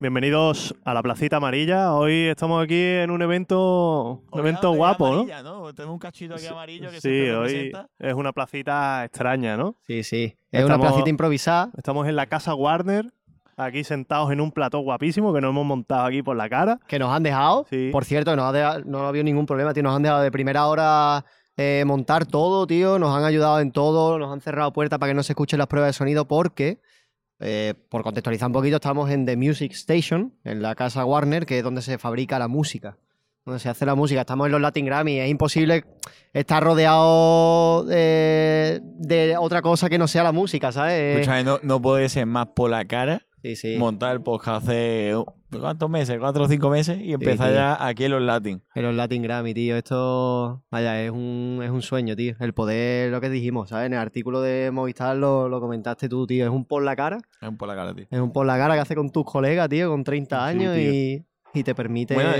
Bienvenidos a la Placita Amarilla. Hoy estamos aquí en un evento, un evento guapo, ¿no? ¿no? Tenemos un cachito aquí amarillo que Sí, siempre hoy es una placita extraña, ¿no? Sí, sí. Es una placita improvisada. Estamos en la casa Warner, aquí sentados en un plató guapísimo que nos hemos montado aquí por la cara. que nos han dejado. Sí. Por cierto, que nos ha dejado- no ha habido ningún problema, tío. Nos han dejado de primera hora eh, montar todo, tío. Nos han ayudado en todo. Nos han cerrado puertas para que no se escuchen las pruebas de sonido porque, eh, por contextualizar un poquito, estamos en The Music Station, en la casa Warner, que es donde se fabrica la música. Donde se hace la música. Estamos en los Latin Grammy. Es imposible estar rodeado eh, de otra cosa que no sea la música, ¿sabes? No, no puede ser más por la cara sí, sí. montar el podcast hace ¿cuántos meses? ¿Cuatro o cinco meses? Y empezar ya aquí en los Latin. En los Latin Grammy, tío. Esto, vaya, es un, es un sueño, tío. El poder, lo que dijimos, ¿sabes? En el artículo de Movistar lo, lo comentaste tú, tío. Es un por la cara. Es un por la cara, tío. Es un por la cara que hace con tus colegas, tío, con 30 Sí, años y, y te permite... Bueno,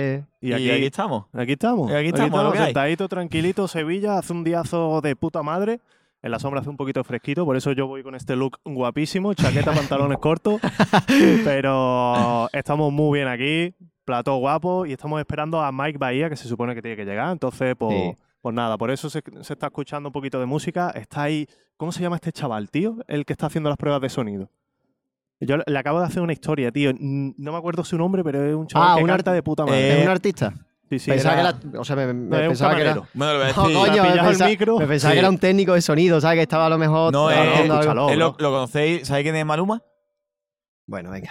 Y Y aquí, aquí, estamos. aquí estamos. Y aquí estamos, lo que hay. sentadito, tranquilito, Sevilla, hace un diazo de puta madre. En la sombra hace un poquito fresquito, por eso yo voy con este look guapísimo, chaqueta, pantalones cortos. Pero estamos muy bien aquí, plató guapo, y estamos esperando a Mike Bahía, que se supone que tiene que llegar. Entonces, pues, Sí. pues nada, por eso se, se está escuchando un poquito de música. Está ahí, ¿cómo se llama este chaval, tío? El que está haciendo las pruebas de sonido. Yo le- acabo de hacer una historia, tío. No me acuerdo su nombre, pero es un chaval Ah, que un canta de puta madre. ¿Es un artista? Sí, sí, pensaba era- que era... O sea, me, me no, es un pensaba que era... camarero. Bueno, lo voy a No, decir. coño, ¿Te has me pillado el pensaba, micro? me pensaba Sí. que era un técnico de sonido, ¿sabes? Que estaba a lo mejor... No, eh, algo. Eh, lo, conocéis? ¿Sabéis quién es Maluma? Bueno, venga.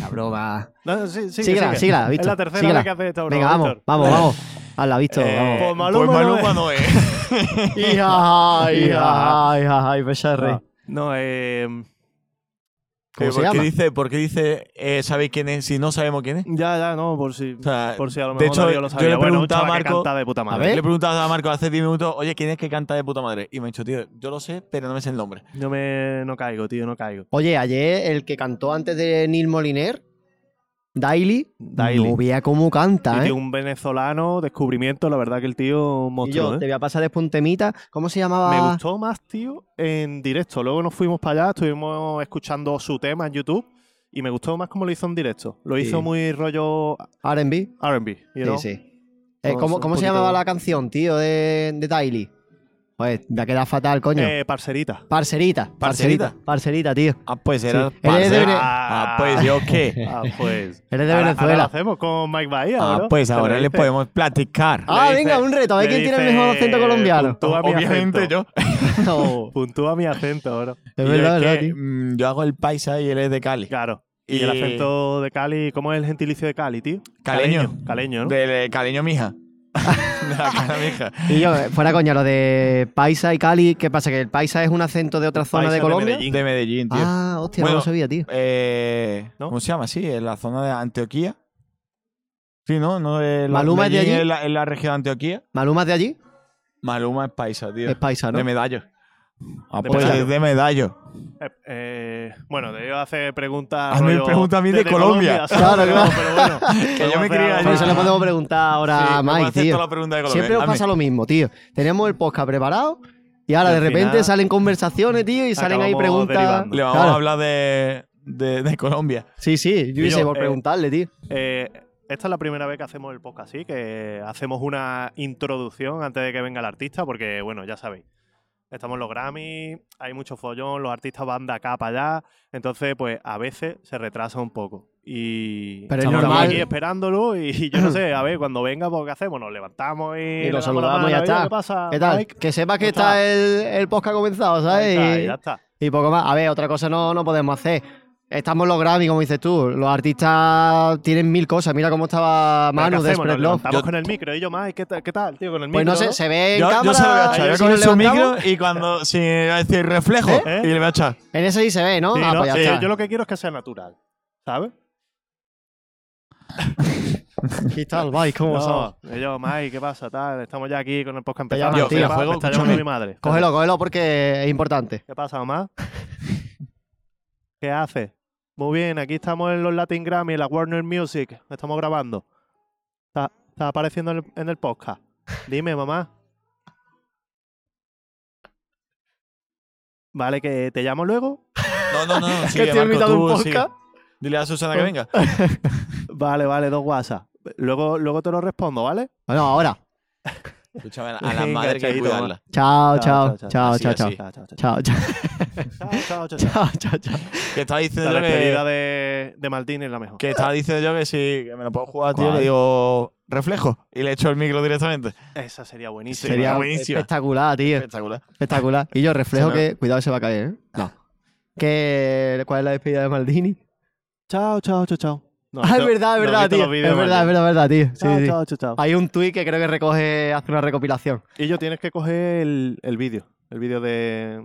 La broma... No, sí, sigue, síguela, sigue. síguela, Es Víctor. la tercera síguela. vez que hace esto, bro, Venga, vamos, Víctor. vamos, vamos. Hazla, visto, Eh, vamos. Pues Maluma pues no Maluma es. no es. Hija, Hija. hija, hija, hija. Ah, No, eh, ¿Cómo se ¿Por, llama? qué dice, ¿Por qué dice eh, sabéis quién es si no sabemos quién es? ya, ya, no, por si, O sea, por si a lo de mejor hecho, Darío lo yo sabía. le bueno, un preguntaba a chaval que Marco- canta de puta madre. ver. Le he preguntado a Marco hace 10 minutos, oye, ¿quién es que canta de puta madre? Y me ha dicho, tío, yo lo sé, pero no me sé el nombre. Yo me, no caigo, tío, no caigo. Oye, ayer el que cantó antes de Neil Moliner, Daily, Daily. no vea cómo Y, canta, ¿eh? tío, un venezolano, descubrimiento, la verdad que el tío Y monstruo, yo ¿eh? te voy a pasar después un temita. ¿Cómo se llamaba? Me gustó más, tío, en directo. Luego nos fuimos para allá, estuvimos escuchando su tema en YouTube y me gustó más cómo lo hizo en directo. Lo hizo muy rollo R&B. R&B, you know? Sí, sí. Eh, ¿Cómo, cómo se llamaba la canción, tío, de, de Daily? Pues me ha quedado fatal, coño. Eh, parcerita. parcerita, ¿Parcerita? parcerita. Tío. Ah, pues era. Sí. Él es de parce. Vene- Ah, pues yo qué. Ah, pues. Eres de Ahora- Venezuela. ahora lo hacemos con Mike Bahía, Ah, bro. pues ahora le podemos platicar. Ah, le venga, dice- un reto. A ver le quién tiene el dice, mejor acento colombiano. puntúa mi Obviamente acento. yo. No, Puntúa mi acento, bro. es Y verdad, es verdad, que, tío. mm, yo hago el paisa y él es de Cali. Claro. Y, Y- el acento de Cali, ¿cómo es el gentilicio de Cali, tío? Caleño. Caleño, ¿no? De, de caleño mija. de la cara mija. Y yo, fuera coña, lo de Paisa y Cali, ¿qué pasa? ¿Que el Paisa es un acento de otra zona Paisa de de Colombia? Medellín. De Medellín, tío. ah, hostia, Bueno, no lo sabía, tío. Eh, ¿No? ¿Cómo se llama? Sí, en la zona de Antioquía. Sí, ¿no? no de la- ¿Maluma es de allí? En la, en la región de Antioquía. ¿Maluma es de allí? Maluma es paisa, tío. Es paisa, ¿no? De medallo. Ah, De pues medallo. de medallo. Eh, eh, bueno, de ellos hace preguntas. Hazme pregunta a mí de Colombia. Claro, claro. Pero bueno. Que yo me a quería hacer algo. le podemos preguntar ahora Sí, a Mike, hacer tío. toda la pregunta de Colombia. Siempre nos Hazme. pasa lo mismo, tío. Tenemos el podcast preparado y ahora Y de repente final salen conversaciones, tío, y salen ahí preguntas. derivando. Le vamos Claro. a hablar de, de, de Colombia. Sí, sí, yo hice por eh, preguntarle, tío. Eh, esta es la primera vez que hacemos el podcast así, que hacemos una introducción antes de que venga el artista, porque, bueno, ya sabéis. Estamos en los Grammy, hay mucho follón, los artistas van de acá para allá, entonces, pues, a veces se retrasa un poco. Y Pero es estamos normal. aquí esperándolo y, yo no sé, a ver, cuando venga, pues, ¿qué hacemos? Nos levantamos y, Y lo saludamos y ya mano, "Oye, está. ¿Qué pasa, ¿Qué tal? Mike?". Que sepas que ¿Cómo está estás? el, el podcast comenzado, ¿sabes? Está, Y- ya está. Y poco más. A ver, otra cosa no, no podemos hacer. Estamos en los Grammy, como dices tú. Los artistas tienen mil cosas. Mira cómo estaba Pero ¿qué Manu de Spread Love. Yo- con el micro y yo, Mike, ¿qué, tal- qué tal, tío? Con el Pues micro, no sé, se ve en Yo, cámara. yo se lo voy a echar. Yo si con su micro y cuando. Si va a decir reflejo. ¿Eh? Y le voy a echar. En ese sí se ve, ¿no? Sí, ah, ¿no? pues ya Sí, está. Yo lo que quiero es que sea natural, ¿sabes? ¿Qué tal, Mike? ¿Cómo estamos? No, yo, Mike, ¿qué pasa? Tal, estamos ya aquí con el podcast tío, me Juego, está llamando mi madre. Cógelo, cógelo porque es importante. ¿Qué pasa, mamá? ¿Qué haces? Muy bien, aquí estamos en los Latin Grammy, en la Warner Music. Estamos grabando. Está, está apareciendo en el, en el podcast. Dime, mamá. Vale, que te llamo luego. No, no, no. no que estoy Marco, invitado a un tú sigue. podcast. Dile a Susana que venga. Vale, vale, dos WhatsApp. Luego, luego te lo respondo, ¿vale? Bueno, ahora. Escúchame, a la- madre que cuidarla. Chao, chao, chao, chao, chao, chao. Chao, chao, chao. Chao, chao. Que estaba diciendo La yo despedida que, de, de Martín es la mejor. que estaba diciendo yo que si que me lo puedo jugar, tío, le digo reflejo y le echo el micro directamente. Esa sería buenísima. Sería buenísima. espectacular, tío. Espectacular. Espectacular. Y yo reflejo que. Cuidado, se va a caer, ¿eh? No. ¿Qué... ¿Cuál es la despedida de Maldini? Chao, chao, chao, chao. No, ah, es verdad, es verdad, tío. Es verdad, es verdad, es verdad, tío. Sí, Chao, sí. chao, chao, chao. Hay un tuit que creo que recoge, hace una recopilación. Y yo tienes que coger el, el vídeo. El vídeo de,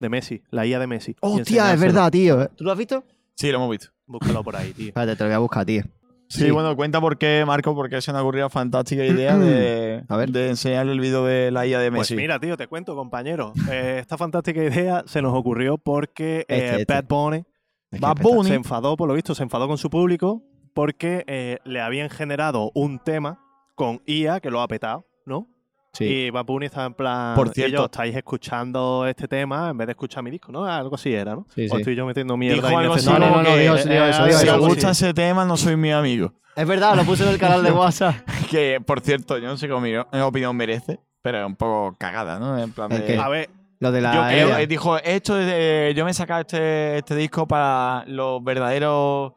de Messi, la IA de Messi. Hostia, es enseñárselo. verdad, tío. ¿Tú lo has visto? Sí, lo hemos visto. Búscalo por ahí, tío. Espérate, te lo voy a buscar, tío. Sí, Sí. bueno, cuenta por qué, Marco, porque se me ha ocurrido la fantástica idea de, A ver. de enseñarle el vídeo de la IA de Pues Messi. mira, tío, te cuento, compañero. Eh, esta fantástica idea se nos ocurrió porque eh, Este, este. Bad Bunny Es Bad. Bunny. se enfadó, por lo visto, se enfadó con su público porque eh, le habían generado un tema con IA que lo ha petado, ¿no? Sí. Y Bad Bunny estaba en plan. Por "Y cierto- yo estáis escuchando este tema en vez de escuchar mi disco, ¿no? Algo así era, ¿no? Sí, o sí. estoy yo metiendo mierda. Dijo algo así. No, no, no, dijo eh, eh, dijo si os gusta ese tema, no soy mi amigo. Es verdad, lo puse en el canal de WhatsApp. Que, por cierto, yo no sé qué opinión, merece, pero es un poco cagada, ¿no? En plan ¿El de... A ver, Lo de la. Yo creo-. Eh, dijo, esto de- yo me he sacado este, este disco para los verdaderos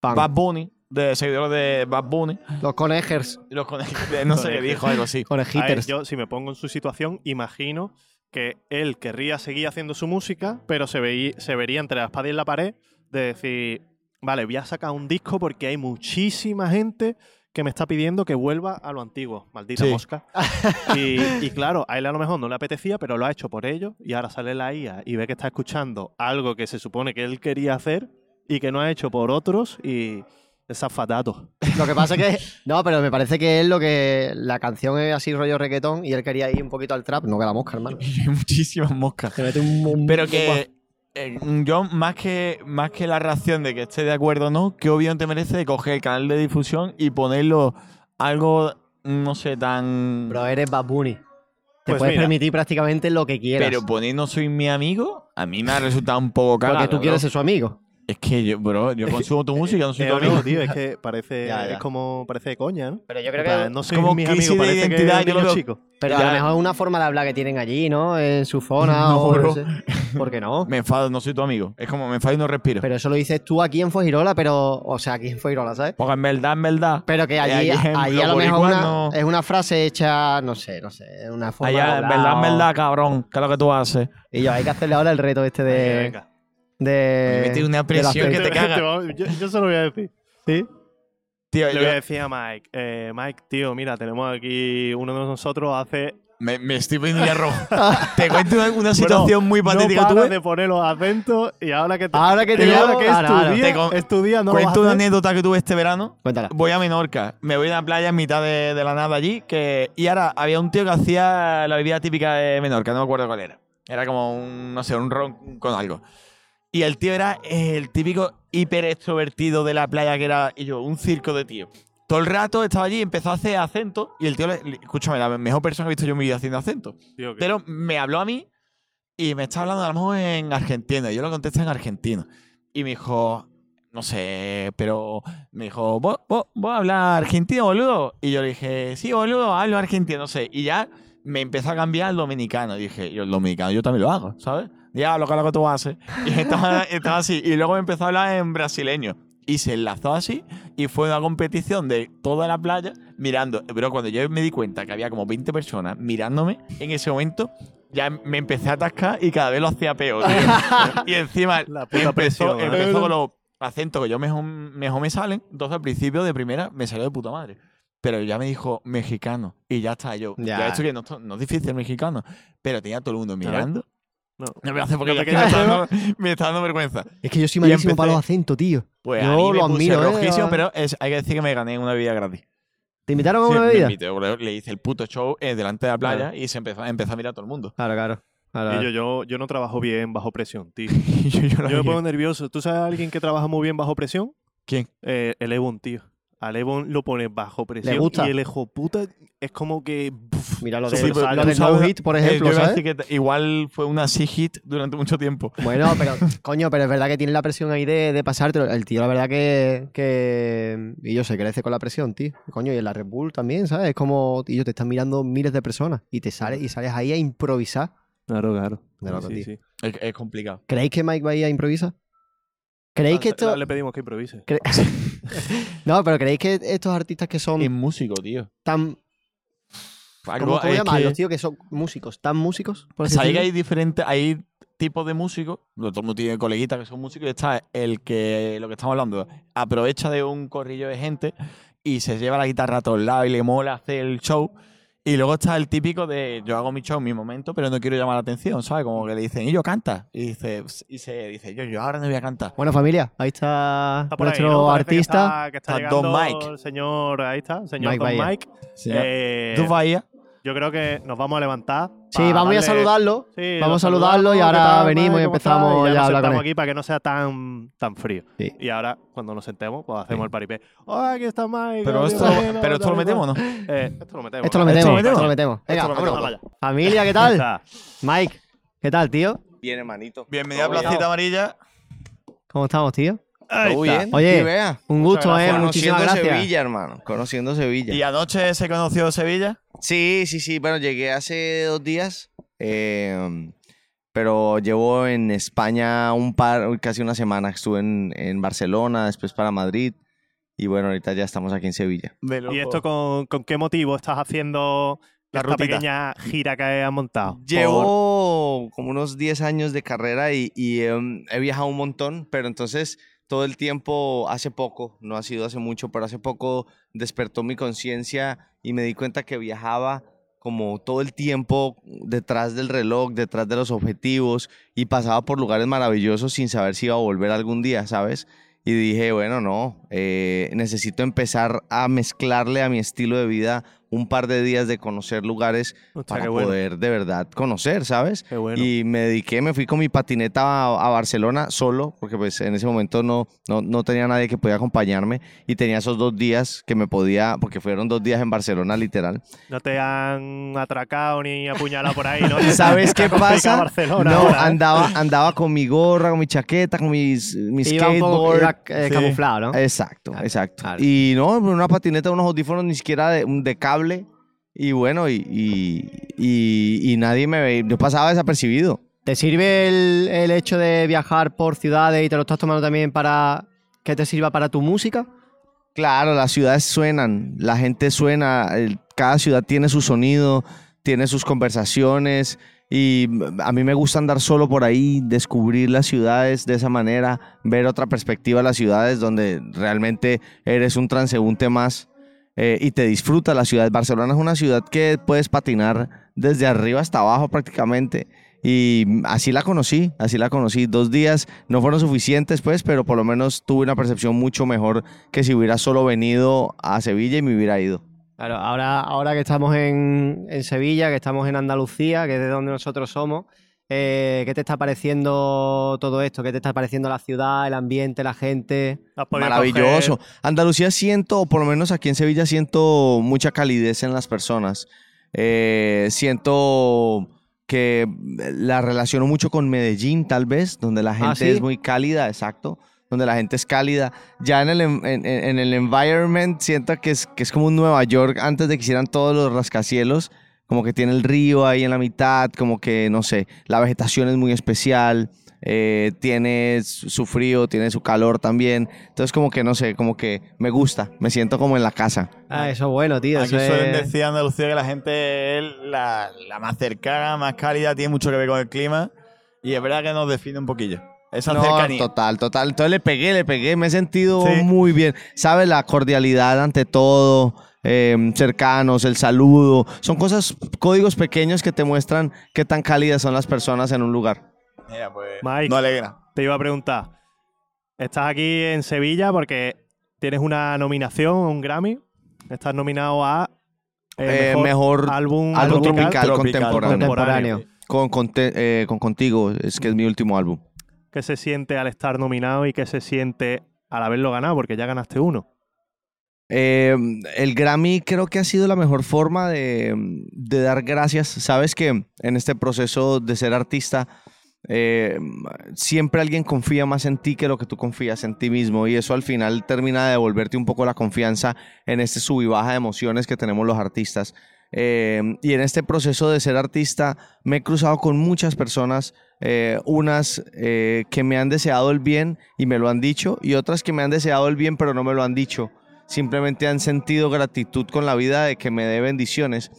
Pan. Bad Bunny, de seguidores de Bad Bunny. Los conejers. Los con- de- no sé qué dijo, algo así. ver, yo si me pongo en su situación, imagino que él querría seguir haciendo su música, pero se, veí- se vería entre la espada y la pared de decir, vale, voy a sacar un disco porque hay muchísima gente que me está pidiendo que vuelva a lo antiguo, maldita Sí. mosca. Y, y claro, a él a lo mejor no le apetecía, pero lo ha hecho por ello y ahora sale la IA y ve que está escuchando algo que se supone que él quería hacer y que no ha hecho por otros y es afatato. Lo que pasa es que. No, pero me parece que es lo que. La canción es así rollo reggaetón y él quería ir un poquito al trap. No que la mosca, hermano. Hay muchísimas moscas. Se mete un. un- Pero que eh, yo, más que, más que la reacción de que esté de acuerdo o no, ¿qué opinión te merece de coger el canal de difusión y ponerlo algo, no sé, tan... Bro, eres Bad Bunny. Te Pues puedes mira. permitir prácticamente lo que quieras. Pero poner no soy mi amigo, a mí me ha resultado un poco cagado. porque tú quieres ser su amigo. Es que yo, bro, yo consumo tu música, no soy tu amigo. no, tío, es que parece, Ya, ya. es como parece de coña, ¿no? Pero yo En plan, no soy como mis crisis amigos, de parece que identidad, es yo los chicos. Pero a lo mejor es una forma de hablar que tienen allí, ¿no? En su zona No, o bro. no sé. ¿Por qué no? Me enfado, no soy tu amigo. Es como me enfado y no respiro. Pero eso lo dices tú aquí en Fuengirola, pero. O sea, aquí en Fuengirola, ¿sabes? Porque en verdad, en verdad, Pero que allí, Allí a lo mejor boricuas una- no- es una frase hecha, no sé, no sé, es una forma de allá, en verdad, en verdad, cabrón, ¿qué es lo que tú haces? Y yo, hay que hacerle ahora el reto este de. Venga. De Me mete una presión que te caga. yo, yo se lo voy a decir. ¿Sí? Tío, Le yo voy a decir a Mike, eh, Mike, tío, mira, tenemos aquí uno de nosotros hace me, me estoy poniendo ya rojo. te cuento una, una situación muy patética. no Tú paras ves, de poner los acentos y ahora que te, Ahora que te ahora que es ahora, tu ahora. día, Te con- es tu día, no cuento una anécdota que tuve este verano. Cuéntala. Voy a Menorca, me voy a la playa en mitad de, de la nada allí, que, y ahora había un tío que hacía la bebida típica de Menorca, no me acuerdo cuál era. Era como un, no sé, un ron con algo. Y el tío era el típico hiper extrovertido de la playa que era, y yo, un circo de tío. Todo el rato estaba allí, empezó a hacer acento, y el tío, le- le- escúchame, la mejor persona que he visto yo en mi vida haciendo acento. Tío, Pero me habló a mí y me estaba hablando a lo mejor en argentino. Y yo lo contesté en argentino. Y me dijo, no sé, pero me dijo, ¿vos, vos, vos hablas argentino, boludo? Y yo le dije, sí, boludo, hablo argentino, no sé. Y ya me empezó a cambiar al dominicano. Y dije, yo el dominicano yo también lo hago, ¿sabes? Ya, lo que, lo que tú haces. Y estaba, estaba así. Y luego me empezó a hablar en brasileño. Y se enlazó así y fue una competición de toda la playa mirando. Pero cuando yo me di cuenta que había como 20 personas mirándome, en ese momento ya me empecé a atascar y cada vez lo hacía peor. y encima La puta empezó, presión, ¿eh? empezó con los acentos que yo mejor, mejor me salen. Entonces al principio de primera me salió de puta madre. Pero ya me dijo mexicano y ya está yo. Ya. Ya, esto que no, no es difícil mexicano. Pero tenía todo el mundo mirando. No. No me voy a hacer porque No me, está dando, me está dando vergüenza. Es que yo soy Y malísimo empecé- para los acentos, tío. Pues Yo me lo puse admiro, ¿eh? rojísimo, pero es- hay que decir que me gané una bebida gratis. ¿Te invitaron a Sí, una me bebida? invité, le hice el puto show eh, delante de la playa y se empezó, empezó a mirar a todo el mundo. Claro, claro. claro, Y yo, yo, yo no trabajo bien bajo presión, tío. Yo, yo la Yo me pongo nervioso. ¿Tú sabes a alguien que trabaja muy bien bajo presión? ¿Quién? Eh, el Ebon, tío. A Levon lo pone bajo presión gusta? y el hijo puta es como que. Mira lo, Sí, de, pero lo tú sabes- no hit, por Eh, ejemplo, yo iba a ¿sabes? decir que igual fue una sí hit durante mucho tiempo. Bueno, pero coño, pero es verdad que tiene la presión ahí de, de pasártelo. El tío, la verdad que, que. Y yo se crece con la presión, tío. Coño, y en la Red Bull también, ¿sabes? Es como, tío, te están mirando miles de personas y te sales y sales ahí a improvisar. Claro, claro. De Sí, tío. sí. Es, es complicado. ¿Creéis que Mike Bahía improvisa? ¿Creéis que Ah, esto.? Le pedimos que improvise. cre- no, pero ¿creéis que estos artistas que son Es músico, tío. tan. Algo- ¿Cómo, cómo llamarlos, que- tío? Que son músicos, tan músicos. Por Sabéis que hay diferentes, hay tipos de músicos, todo el mundo tiene coleguitas que son músicos, y está el que, lo que estamos hablando, aprovecha de un corrillo de gente y se lleva la guitarra a todos lados y le mola hacer el show. Y luego está el típico de yo hago mi show en mi momento, pero no quiero llamar la atención, ¿sabes? Como que le dicen, y yo canta. Y dice, y se dice, yo, yo ahora no voy a cantar. Bueno, familia, ahí está, Está por ahí, nuestro ¿no? Que artista. está- Que está, Está Don Mike. el señor, ahí está, el señor Mike Don Bahía. Mike. Sí. Eh, Tú Bahía. Yo creo que nos vamos a levantar. Sí, vamos a darle- saludarlo. Sí, Vamos a saludarlo y ahora ¿qué tal, venimos y ¿Cómo empezamos? Y ya a hablar con él. aquí para que no sea tan, tan frío. Sí. Y ahora, cuando nos sentemos, pues hacemos el paripé. ¡Hola, aquí está Mike! Pero esto, pero esto lo metemos, ¿no? Eh, esto lo metemos. Esto lo metemos, metemos. esto lo metemos. Venga, Esto lo vámonos. Vamos allá. Familia, ¿qué tal? Mike, ¿qué tal, tío? Bien, hermanito. Bienvenido a. Placita Amarilla. ¿Cómo estamos, tío? Ahí Todo está. bien. Oye, vea, Un gusto, ¿eh? gracias. Muchísimas Conociendo gracias. Sevilla, hermano. Conociendo Sevilla. ¿Y anoche se conoció Sevilla? Sí, sí, sí. Bueno, llegué hace dos días. eh, pero llevo en España un par, casi una semana. Estuve en, en Barcelona, después para Madrid. Y bueno, ahorita ya estamos aquí en Sevilla. ¿Y esto con, con qué motivo estás haciendo La esta pequeña gira que has montado? Por- Llevo como unos 10 años de carrera y, y, em, he viajado un montón, pero entonces todo el tiempo, hace poco, no ha sido hace mucho, pero hace poco despertó mi conciencia y me di cuenta que viajaba como todo el tiempo detrás del reloj, detrás de los objetivos y pasaba por lugares maravillosos sin saber si iba a volver algún día, ¿sabes? Y dije, bueno, no, eh, necesito empezar a mezclarle a mi estilo de vida un par de días de conocer lugares Hostia, para qué bueno, poder de verdad conocer, ¿sabes? qué bueno. Y me dediqué, me fui con mi patineta a, a Barcelona solo, porque pues en ese momento no, no, no tenía nadie que podía acompañarme y tenía esos dos días que me podía, porque fueron dos días en Barcelona literal. No te han atracado ni apuñalado por ahí, ¿no? ¿Sabes qué pasa? Barcelona no, ahora, ¿eh? andaba, andaba con mi gorra, con mi chaqueta, con mis, mi Iba un poco skateboard. iba, eh, Sí. camuflado, ¿no? Exacto, Claro, exacto. claro. Y no, una patineta, unos audífonos ni siquiera de, de cable. Y bueno, y, y, y- y nadie me veía. Yo pasaba desapercibido. ¿Te sirve el, el hecho de viajar por ciudades y te lo estás tomando también para que te sirva para tu música? Claro, las ciudades suenan, la gente suena, cada ciudad tiene su sonido, tiene sus conversaciones y a mí me gusta andar solo por ahí, descubrir las ciudades de esa manera, ver otra perspectiva de las ciudades donde realmente eres un transeúnte más eh, y te disfruta la ciudad. Barcelona es una ciudad que puedes patinar desde arriba hasta abajo prácticamente. Y así la conocí, así la conocí. Dos días no fueron suficientes, pues, pero por lo menos tuve una percepción mucho mejor que si hubiera solo venido a Sevilla y me hubiera ido. Claro, ahora, ahora que estamos en, en Sevilla, que estamos en Andalucía, que es de donde nosotros somos, eh, ¿qué te está pareciendo todo esto? ¿Qué te está pareciendo la ciudad, el ambiente, la gente? Maravilloso. coger- Andalucía siento, o por lo menos aquí en Sevilla siento mucha calidez en las personas. Eh, siento que la relaciono mucho con Medellín, tal vez, donde la gente ¿sí? es muy cálida, exacto. Donde la gente es cálida. Ya en el, en- en el environment siento que es, que es como un Nueva York antes de que hicieran todos los rascacielos. Como que tiene el río ahí en la mitad, como que, no sé, la vegetación es muy especial. eh, tiene su frío, tiene su calor también. Entonces, como que, no sé, como que me gusta. Me siento como en la casa. Ah, eso es bueno, tío. Aquí eso suelen es- decir en Andalucía que la gente es la, la más cercana, más cálida, tiene mucho que ver con el clima. Y es verdad que nos define un poquillo. Esa No, cercanía. total, total. Entonces le pegué, le pegué. Me he sentido Sí. muy bien. ¿Sabes? La cordialidad ante todo. Eh, cercanos, el saludo. Son cosas, códigos pequeños que te muestran qué tan cálidas son las personas en un lugar. Mira, pues, Mike. no alegra. Te iba a preguntar. Estás aquí en Sevilla porque tienes una nominación, un Grammy. Estás nominado a eh, Eh, mejor álbum, álbum tropical. tropical, contemporáneo. Contemporáneo. Con, con, te- eh, con Contigo, es que es mi último álbum. ¿Qué se siente al estar nominado y qué se siente al haberlo ganado? Porque ya ganaste uno. Eh, el Grammy creo que ha sido la mejor forma de, dar gracias. Sabes que en este proceso de ser artista, eh, siempre alguien confía más en ti que lo que tú confías en ti mismo y eso al final termina de devolverte un poco la confianza en este sub y baja de emociones que tenemos los artistas. Eh, y en este proceso de ser artista me he cruzado con muchas personas, eh, unas eh, que me han deseado el bien y me lo han dicho y otras que me han deseado el bien pero no me lo han dicho. Simplemente han sentido gratitud con la vida de que me dé bendiciones.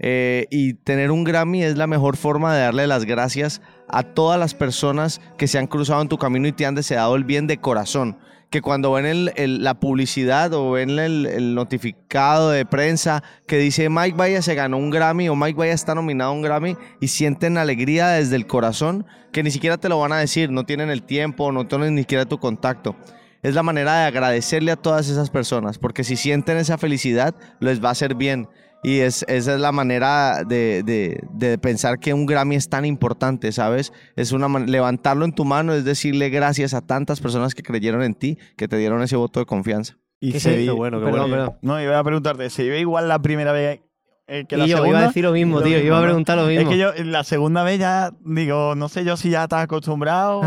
Eh, y tener un Grammy es la mejor forma de darle las gracias a todas las personas que se han cruzado en tu camino y te han deseado el bien de corazón. Que cuando ven el- el- la publicidad o ven el, el notificado de prensa que dice Mike Vaya se ganó un Grammy o Mike Vaya está nominado a un Grammy y sienten alegría desde el corazón que ni siquiera te lo van a decir, no tienen el tiempo, no tienen ni siquiera tu contacto es la manera de agradecerle a todas esas personas, porque si sienten esa felicidad, les va a hacer bien. Y es, esa es la manera de, de- de pensar que un Grammy es tan importante, ¿sabes? Es una man- levantarlo en tu mano, es decirle gracias a tantas personas que creyeron en ti, que te dieron ese voto de confianza. Y Que se bueno, qué Perdón, bueno. No, iba a preguntarte, ¿se ve igual la primera vez eh, que la Y yo segunda? iba a decir lo mismo, Lo tío. mismo, iba a preguntar lo mismo. Es que yo la segunda vez ya digo, no sé yo si ya estás acostumbrado o,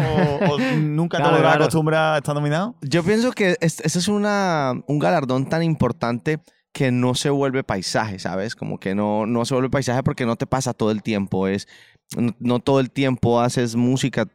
o nunca te Claro, logras claro. acostumbrar a estar nominado. Yo pienso que es- ese es una, un galardón tan importante que no se vuelve paisaje, ¿sabes? Como que no, no se vuelve paisaje porque no te pasa todo el tiempo. Es, no, no todo el tiempo haces música,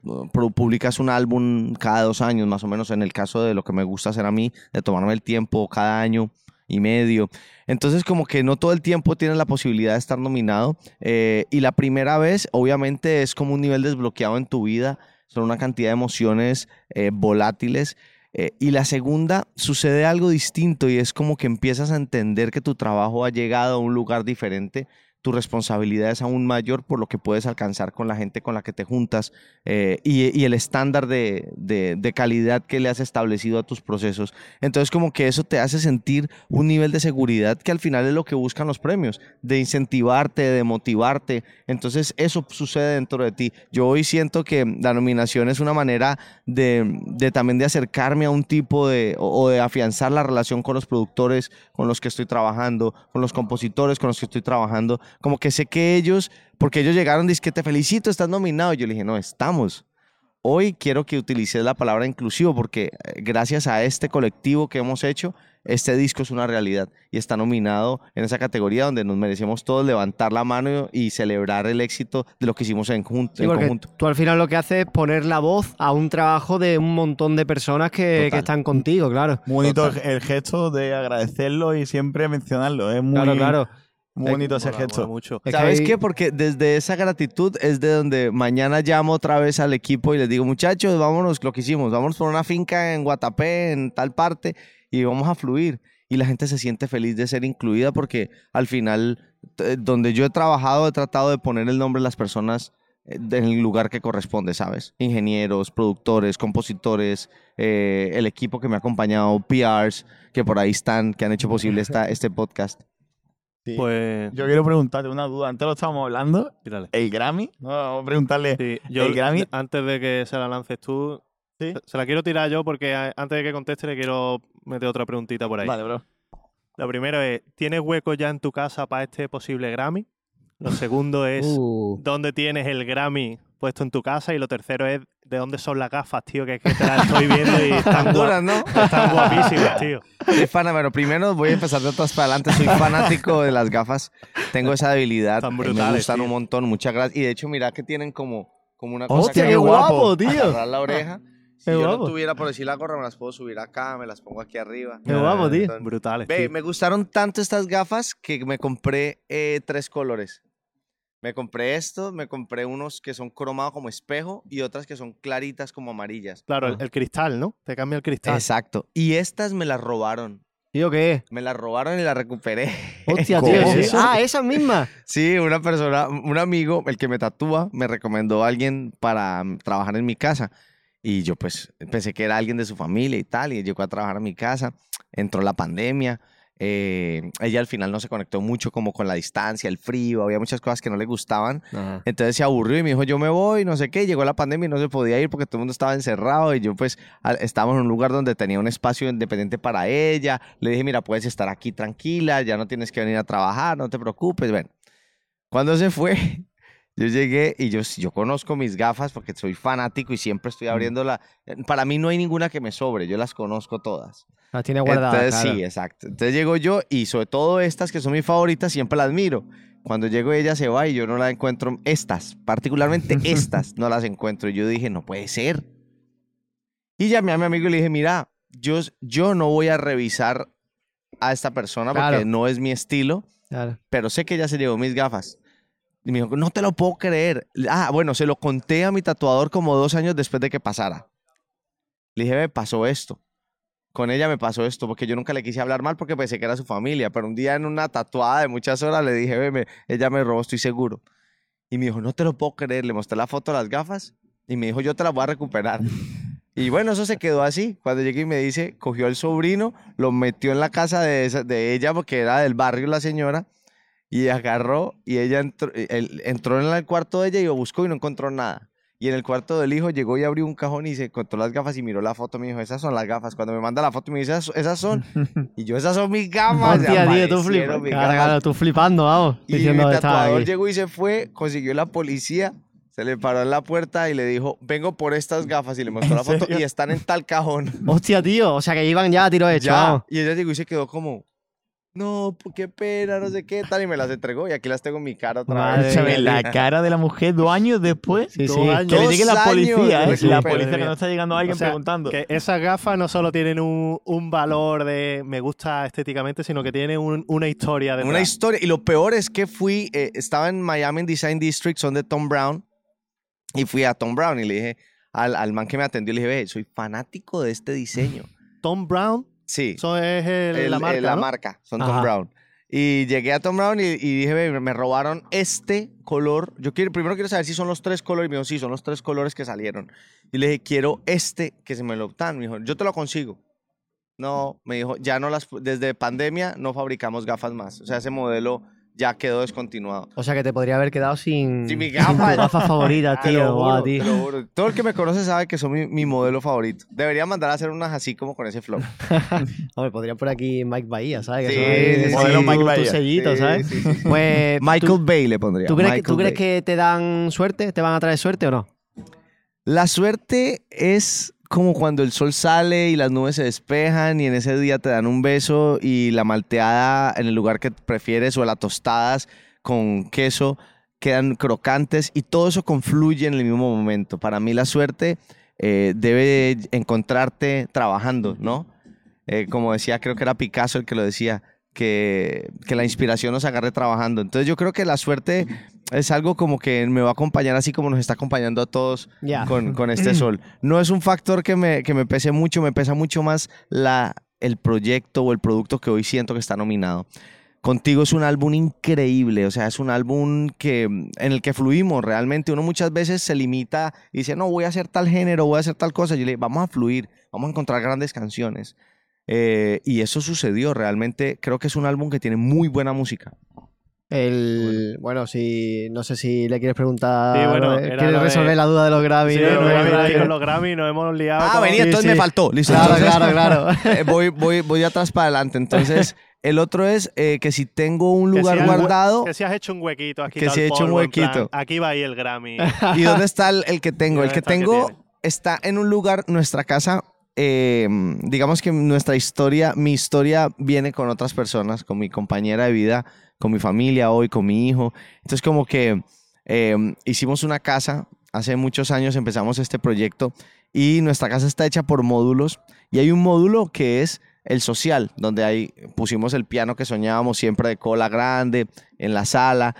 publicas un álbum cada dos años, más o menos en el caso de lo que me gusta hacer a mí, de tomarme el tiempo cada año y medio. Entonces como que no todo el tiempo tienes la posibilidad de estar nominado eh, y la primera vez obviamente es como un nivel desbloqueado en tu vida, son una cantidad de emociones eh, volátiles eh, y la segunda sucede algo distinto y es como que empiezas a entender que tu trabajo ha llegado a un lugar diferente, tu responsabilidad es aún mayor por lo que puedes alcanzar con la gente con la que te juntas eh, y, el estándar de, de- calidad que le has establecido a tus procesos. Entonces como que eso te hace sentir un nivel de seguridad que al final es lo que buscan los premios, de incentivarte, de motivarte. Entonces eso sucede dentro de ti. Yo hoy siento que la nominación es una manera de, de también de acercarme a un tipo de, o de afianzar la relación con los productores con los que estoy trabajando, con los compositores con los que estoy trabajando. Como que sé que ellos, porque ellos llegaron, dicen que te felicito, estás nominado. Yo le dije, no, estamos. Hoy quiero que utilices la palabra inclusivo porque eh, gracias a este colectivo que hemos hecho, este disco es una realidad y está nominado en esa categoría donde nos merecemos todos levantar la mano y celebrar el éxito de lo que hicimos en, jun- Sí, en conjunto. tú al final lo que haces es poner la voz a un trabajo de un montón de personas que, que están contigo, claro. Muy bonito el, el gesto de agradecerlo y siempre mencionarlo. Es muy, Claro, claro. Muy bonito ese gesto. mucho. Es que ¿Sabes hay- qué? Porque desde esa gratitud es de donde mañana llamo otra vez al equipo y les digo, muchachos, vámonos, lo que hicimos, vámonos por una finca en Guatapé, en tal parte, y vamos a fluir. Y la gente se siente feliz de ser incluida porque al final, t- donde yo he trabajado, he tratado de poner el nombre de las personas eh, en el lugar que corresponde, ¿sabes? Ingenieros, productores, compositores, eh, el equipo que me ha acompañado, PRs, que por ahí están, que han hecho posible esta, este podcast. Sí. Pues, Yo quiero preguntarte una duda. Antes lo estábamos hablando. El Grammy. No, vamos a preguntarle. Sí, yo, el Grammy- antes de que se la lances tú, Sí. se- la quiero tirar yo porque antes de que conteste le quiero meter otra preguntita por ahí. Vale, bro. Lo primero es, ¿tienes hueco ya en tu casa para este posible Grammy? Lo segundo es, Uh, ¿dónde tienes el Grammy puesto en tu casa? Y lo tercero es, ¿de dónde son las gafas, tío? Que es que te las estoy viendo y están, Duras, ¿no? están guapísimas, tío. Soy fan, bueno, primero voy a empezar de atrás para adelante. Soy fanático de las gafas. Tengo esa debilidad. Tan eh, me brutales, gustan tío. un montón. Muchas gracias. Y de hecho, mira que tienen como, como una cosa ¡Hostia, que qué guapo. guapo, tío! agarrar la oreja. Si Qué yo guapo. no tuviera por decir la gorra, me las puedo subir acá, me las pongo aquí arriba. Qué guapo, tío. Brutales, Ve, tío. me gustaron tanto estas gafas que me compré eh, tres colores. Me compré estos, me compré unos que son cromados como espejo y otras que son claritas como amarillas. Claro, el, el cristal, ¿no? Te cambia el cristal. Exacto. Y estas me las robaron. ¿Tío qué? Me las robaron y las recuperé. Hostia, tío. sí. ¿Eso? Ah, esas mismas. Sí, una persona, un amigo, el que me tatúa, me recomendó a alguien para mm, trabajar en mi casa. Y yo pues pensé que era alguien de su familia y tal, y llegó a trabajar en mi casa. Entró la pandemia. Eh, ella al final no se conectó mucho como con la distancia, el frío, había muchas cosas que no le gustaban. Ajá. Entonces se aburrió y me dijo, yo me voy, no sé qué. Llegó la pandemia y no se podía ir porque todo el mundo estaba encerrado y yo pues estábamos en un lugar donde tenía un espacio independiente para ella. Le dije, mira, puedes estar aquí tranquila, ya no tienes que venir a trabajar, no te preocupes. Bueno, cuando se fue, yo llegué y yo, yo conozco mis gafas porque soy fanático y siempre estoy abriendo la... Para mí no hay ninguna que me sobre, yo las conozco todas. Las tiene guardadas. Entonces, claro. sí, exacto. Entonces llego yo y sobre todo estas que son mis favoritas, siempre las miro. Cuando llego ella se va y yo no la encuentro. Estas, particularmente estas, no las encuentro. Y yo dije, no puede ser. Y llamé a mi amigo y le dije, mira, yo, yo no voy a revisar a esta persona porque Claro. no es mi estilo, Claro. pero sé que ella se llevó mis gafas. Y me dijo, no te lo puedo creer. Ah, bueno, se lo conté a mi tatuador como dos años después de que pasara. Le dije, me pasó esto. Con ella me pasó esto, porque yo nunca le quise hablar mal porque pensé que era su familia. Pero un día en una tatuada de muchas horas le dije, ve, me- ella me robó, estoy seguro. Y me dijo, no te lo puedo creer. Le mostré la foto de las gafas y me dijo, yo te las voy a recuperar. Y bueno, eso se quedó así. Cuando llegué y me dice, cogió al sobrino, lo metió en la casa de, esa- de ella porque era del barrio la señora. Y agarró y ella entró, él entró en el cuarto de ella y lo buscó y no encontró nada. Y en el cuarto del hijo llegó y abrió un cajón y se encontró las gafas y miró la foto. Me dijo, esas son las gafas. Cuando me manda la foto me dice, esas, esas son. Y yo, esas son mis gafas. Hostia, tío, tú Claro, gafas. claro, tú flipando, vamos. Y diciendo, mi "Estaba tatuador aquí". llegó y se fue, consiguió la policía, se le paró en la puerta y le dijo, vengo por estas gafas y le mostró la foto y están en tal cajón. Hostia, tío. O sea, que iban ya a tiro hecho, Ya. Y ella llegó y se quedó como, no, qué pena, no sé qué, tal, y me las entregó y aquí las tengo en mi cara otra Madre vez. La cara de la mujer dos años después. Sí, años. Que le llegue la policía, ¿eh? La policía que no está llegando alguien O sea, preguntando. Que esas gafas no solo tienen un, un valor de me gusta estéticamente, sino que tienen un- una historia de Una historia. Y lo peor es que fui, eh, estaba en Miami Design District, son de Tom Brown, y fui a Tom Brown y le dije al, al man que me atendió, le dije, ve, soy fanático de este diseño. Tom Brown, Sí. eso es el- el- la el- marca, la ¿no? marca, son Ajá. Tom Brown. Y llegué a Tom Brown y, y dije, "Ve, me robaron este color. Yo quiero, primero quiero saber si son los tres colores. Y me dijo, sí, son los tres colores que salieron. Y le dije, quiero este que se me lo dan. Me dijo, yo te lo consigo. No, me dijo, ya no las, desde pandemia no fabricamos gafas más. O sea, ese modelo ya quedó descontinuado. O sea, que te podría haber quedado sin, Sin mi sin gafa. tu gafa favorita, Te tío. lo guau, juro, tío. te lo juro. Todo el que me conoce sabe que son mi, mi modelo favorito. Debería mandar a hacer unas así como con ese flow. Hombre, podrían por aquí Mike Bahía, ¿sabes? Sí, sí, Modelo tu- Mike tu Bahía. sellito, Sí, ¿sabes? sí, sí, sí. Pues, Michael ¿tú, Bay le pondría. ¿tú crees, que, Michael ¿tú crees Bay. que te dan suerte? ¿Te van a traer suerte o no? La suerte es como cuando el sol sale y las nubes se despejan y en ese día te dan un beso y la malteada en el lugar que prefieres o las tostadas con queso quedan crocantes y todo eso confluye en el mismo momento. Para mí la suerte eh, debe encontrarte trabajando, ¿no? Eh, como decía, creo que era Picasso el que lo decía, que, que la inspiración nos agarre trabajando. Entonces yo creo que la suerte es algo como que me va a acompañar así como nos está acompañando a todos con, con este sol. No es un factor que me, que me pese mucho, me pesa mucho más la, el proyecto o el producto que hoy siento que está nominado. Contigo es un álbum increíble, o sea, es un álbum que, en el que fluimos realmente. Uno muchas veces se limita y dice, no, voy a hacer tal género, voy a hacer tal cosa. Yo le digo, vamos a fluir, vamos a encontrar grandes canciones. Eh, y eso sucedió, realmente creo que es un álbum que tiene muy buena música. El, bueno, si no sé si le quieres preguntar. Sí, bueno, eh, ¿Quieres lo de- resolver la duda de los Grammy? Sí, ¿no? No, Grammy, no, con los Grammy nos hemos liado. Ah, venía, sí, entonces sí. me faltó. Listo. Claro, entonces- claro, claro. Eh, voy, voy, voy atrás para adelante. Entonces, el otro es eh, que si tengo un Que lugar si has- guardado, Que si has hecho un huequito, has Que si he hecho un en plan, huequito. aquí va ahí el Grammy. ¿y dónde está el, el que tengo? El ¿Dónde que que tengo tiene? está en un lugar, nuestra casa, eh, digamos que nuestra historia, mi historia viene con otras personas, con mi compañera de vida, con mi familia hoy, con mi hijo. Entonces, como que eh, hicimos una casa, hace muchos años empezamos este proyecto y nuestra casa está hecha por módulos y hay un módulo que es el social, donde ahí pusimos el piano que soñábamos siempre de cola grande en la sala.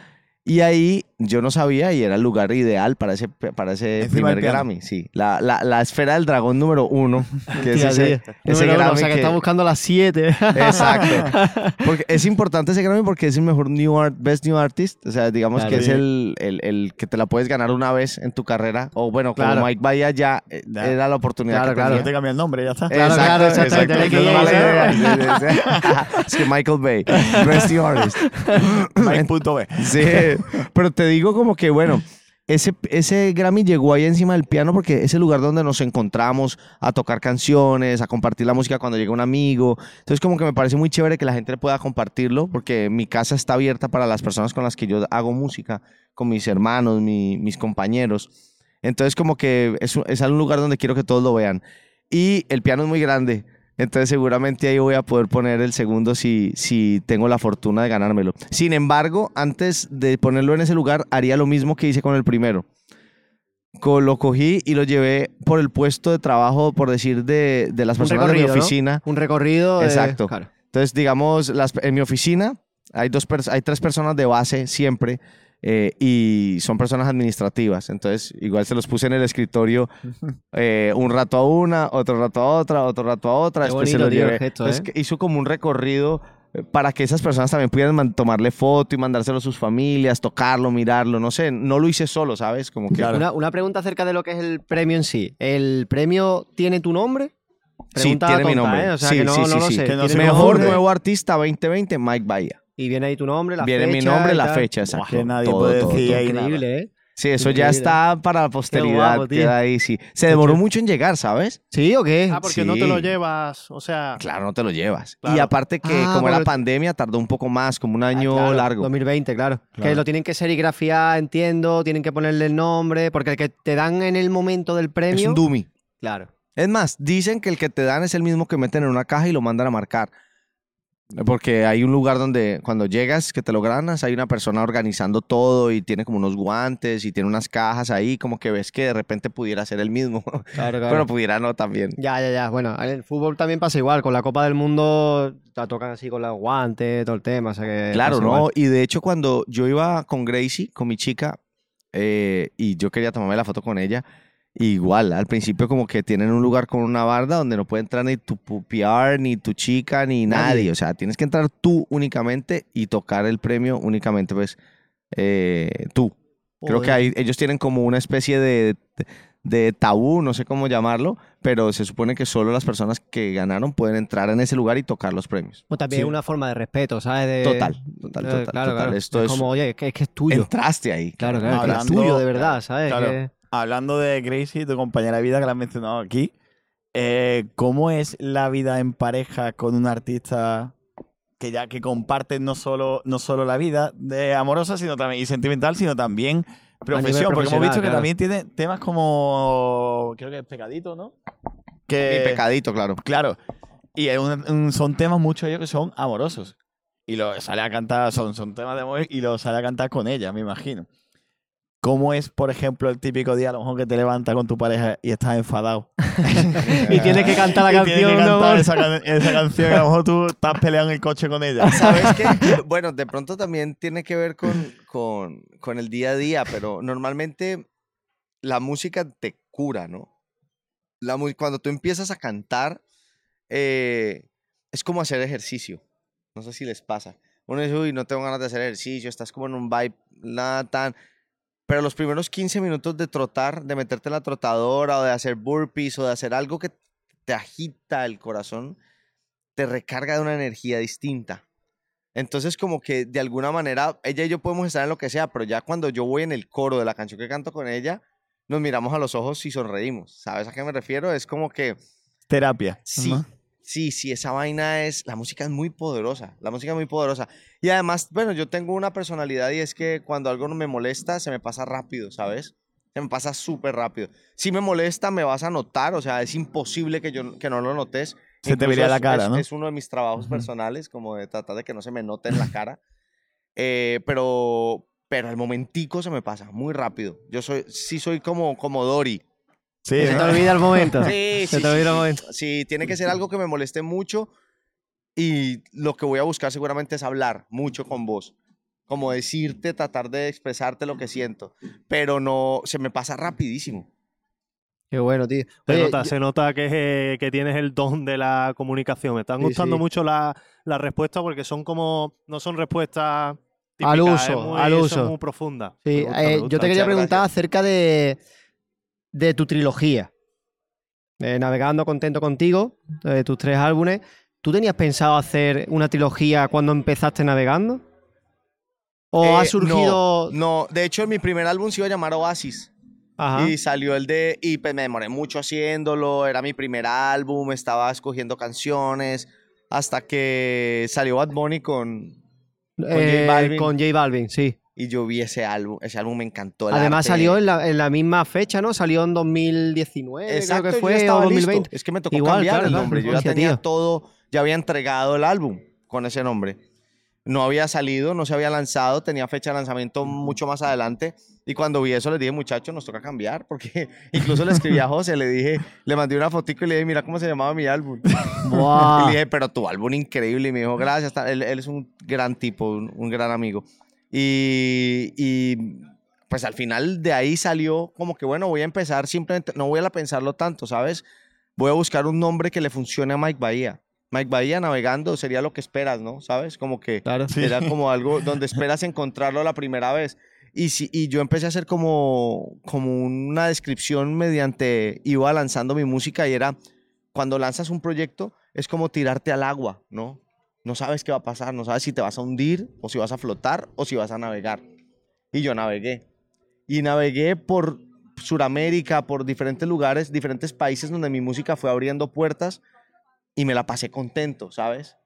Y ahí yo no sabía y era el lugar ideal para ese, para ese Encima primer. Grammy. Sí, la, la, la esfera del dragón número uno, que es ese, ese Número uno, Grammy o sea, que, que- está buscando las 7. Exacto. Porque es importante ese Grammy porque es el mejor New Art, Best New Artist. O sea, digamos Claro. que es Sí. el, el, el que te la puedes ganar una vez en tu carrera. O bueno, como Claro. Mike Bahía ya eh, Ya. era la oportunidad Claro, que claro. Yo tenía. te cambié el nombre, ya está. Claro, claro, vale, sí, sí, sí. es que Michael Bay, Best New Artist. Mike.b. Sí, pero te digo como que, bueno, ese, ese Grammy llegó ahí encima del piano porque es el lugar donde nos encontramos a tocar canciones, a compartir la música cuando llega un amigo. Entonces como que me parece muy chévere que la gente pueda compartirlo porque mi casa está abierta para las personas con las que yo hago música, con mis hermanos, mi- mis compañeros. Entonces como que es, es un lugar donde quiero que todos lo vean. Y el piano es muy grande. Entonces seguramente ahí voy a poder poner el segundo si, si tengo la fortuna de ganármelo. Sin embargo, antes de ponerlo en ese lugar, haría lo mismo que hice con el primero. Lo cogí y lo llevé por el puesto de trabajo, por decir, de, de las personas de mi oficina. Un recorrido. de- Exacto. claro. Entonces, digamos, las- en mi oficina hay, dos hay tres personas de base siempre eh, y son personas administrativas. Entonces, igual se los puse en el escritorio eh, un rato a una, otro rato a otra, otro rato a otra. Qué después se bonito, los tío, el llevé. gesto, Entonces, ¿eh? que hizo como un recorrido eh, para que esas personas también pudieran tomarle foto y mandárselo a sus familias, tocarlo, mirarlo. No sé, no lo hice solo, ¿sabes? Como que Claro. Una, una pregunta acerca de lo que es el premio en sí. ¿El premio tiene tu nombre? sí, Pregunta tiene mi tonta, nombre. ¿eh? O sea, sí, que no, sí, no sí, lo sí. sé. Que no Tiene Mejor nombre nuevo artista 2020, Mike Bahía. Y viene ahí tu nombre, la Viene fecha. mi nombre, y la tal. fecha, exacto. que nadie Todo, puede todo, decir todo. ahí nada. Increíble, ¿eh? Sí, eso ya está para la posteridad. guapo, queda ahí, sí. Se demoró mucho en llegar, ¿sabes? ¿Sí o qué? Ah, porque no te lo Sí. llevas, o sea... Claro, no te lo llevas. Claro. Y aparte que Ah, como era porque- pandemia, tardó un poco más, como un Ah, año claro, largo. 2020, claro. Que lo tienen que serigrafiar, entiendo, tienen que ponerle el nombre, porque el que te dan en el momento del Es premio. un dummy. Claro. Es más, dicen que el que te dan es el mismo que meten en una caja y lo mandan a marcar. Porque hay un lugar donde cuando llegas, que te lo ganas, hay una persona organizando todo y tiene como unos guantes y tiene unas cajas ahí, como que ves que de repente pudiera ser el mismo. Claro, claro. Pero pudiera no también. Ya, ya, ya. Bueno, en el fútbol también pasa igual. Con la Copa del Mundo la tocan así con los guantes, todo el tema. O sea que Claro, ¿no? igual. Y de hecho, cuando yo iba con Gracie, con mi chica, eh, y yo quería tomarme la foto con ella, igual, al principio como que tienen un lugar con una barda donde no puede entrar ni tu PR, ni tu chica, ni nadie. Nadie. O sea, tienes que entrar tú únicamente y tocar el premio únicamente, pues, eh, tú. Creo que ellos tienen como una especie de, de tabú, no sé cómo llamarlo, pero se supone que solo las personas que ganaron pueden entrar en ese lugar y tocar los premios. O también Sí. una forma de respeto, ¿sabes? De- Total, total, Eh, total. claro, total. claro. Esto es es, como, oye, es que, es que es tuyo. entraste ahí. Claro, claro, que es tuyo de verdad, ¿sabes? Claro. Que- Hablando de Gracie, tu compañera de vida que la has mencionado aquí, eh, ¿cómo es la vida en pareja con un artista que ya que comparten no solo, no solo la vida de amorosa sino también, y sentimental, sino también profesión? Porque hemos visto que claro. también tiene temas como, creo que es Pecadito, ¿no? Que, Mi pecadito, claro. Claro. Y es un- un- son temas, muchos de ellos que son amorosos. Y lo sale a cantar, son, son temas de amor y lo sale a cantar con ella, me imagino. ¿Cómo es, por ejemplo, el típico día a lo mejor que te levantas con tu pareja y estás enfadado? y tienes que cantar la Y tienes canción, que ¿no? cantar esa, can- esa canción y a lo mejor tú estás peleando en el coche con ella. ¿Sabes qué? Bueno, de pronto también tiene que ver con, con, con el día a día, pero normalmente la música te cura, ¿no? La cuando tú empiezas a cantar, eh, es como hacer ejercicio. No sé si les pasa. Uno dice, uy, no tengo ganas de hacer ejercicio, estás como en un vibe, nada tan... Pero los primeros 15 minutos de trotar, de meterte en la trotadora o de hacer burpees o de hacer algo que te agita el corazón, te recarga de una energía distinta. Entonces, como que de alguna manera, ella y yo podemos estar en lo que sea, pero ya cuando yo voy en el coro de la canción que canto con ella, nos miramos a los ojos y sonreímos. ¿Sabes a qué me refiero? Es como que Terapia. sí. Sí, sí, esa vaina es, la música es muy poderosa, la música es muy poderosa. Y además, bueno, yo tengo una personalidad y es que cuando algo no me molesta, se me pasa rápido, ¿sabes? Se me pasa súper rápido. Si me molesta, me vas a notar, o sea, es imposible que yo que no lo notes. Se te vería la cara, es- ¿no? Es uno de mis trabajos personales, como de tratar de que no se me note en la cara. Eh, pero, pero al momentico se me pasa muy rápido. Yo soy, sí soy como, como Dory. Sí, se te olvida el momento. Sí, Se sí, te sí, olvida el momento. Sí, tiene que ser algo que me moleste mucho y lo que voy a buscar seguramente es hablar mucho con vos. como decirte, tratar de expresarte lo que siento, pero no, se me pasa rapidísimo. Qué bueno, tío. Se nota, yo- se nota que, eh, que tienes el don de la comunicación. Me están Sí, gustando sí. mucho las respuestas porque son como. No son respuestas. Típicas, Al es uso, muy- al son uso. muy profundas. Sí, gusta, eh, gusta. yo te quería preguntar gracias. acerca de, de tu trilogía. Eh, Navegando contento contigo, de tus tres álbumes. ¿Tú tenías pensado hacer una trilogía cuando empezaste navegando? ¿O Eh, ha surgido.? No, de hecho, mi primer álbum se iba a llamar Oasis. Ajá. Y salió el de. Y pues me demoré mucho haciéndolo. Era mi primer álbum. Estaba escogiendo canciones. Hasta que salió Bad Bunny con. J Eh, Balvin. con J Balvin, sí. Y yo vi ese álbum. Ese álbum me encantó. Además arte. salió en la, en la misma fecha, ¿no? Salió en 2019, Exacto, creo que fue, o listo. 2020. Es que me tocó Igual, cambiar claro, el nombre. Yo ya tenía tío. todo. Ya había entregado el álbum con ese nombre. No había salido, no se había lanzado. Tenía fecha de lanzamiento mucho más adelante. Y cuando vi eso, les dije, muchachos, nos toca cambiar. Porque incluso le escribí a José, le dije, le mandé una fotico y le dije, mira cómo se llamaba mi álbum. Buah. Y le dije, pero tu álbum increíble. Y me dijo, gracias. Él, él es un gran tipo, un, un gran amigo. Y, y, pues al final de ahí salió como que, bueno, voy a empezar simplemente, no voy a pensarlo tanto, ¿sabes? Voy a buscar un nombre que le funcione a Mike Bahía. Mike Bahía navegando sería lo que esperas, ¿no? ¿Sabes? Como que Claro. era como algo donde esperas encontrarlo la primera vez. Y, si, y yo empecé a hacer como, como una descripción mediante, iba lanzando mi música y era, cuando lanzas un proyecto, es como tirarte al agua, ¿no? No sabes qué va a pasar, no sabes si te vas a hundir o si vas a flotar o si vas a navegar. Y yo navegué. Y navegué por Sudamérica, por diferentes lugares, diferentes países donde mi música fue abriendo puertas y me la pasé contento, ¿sabes?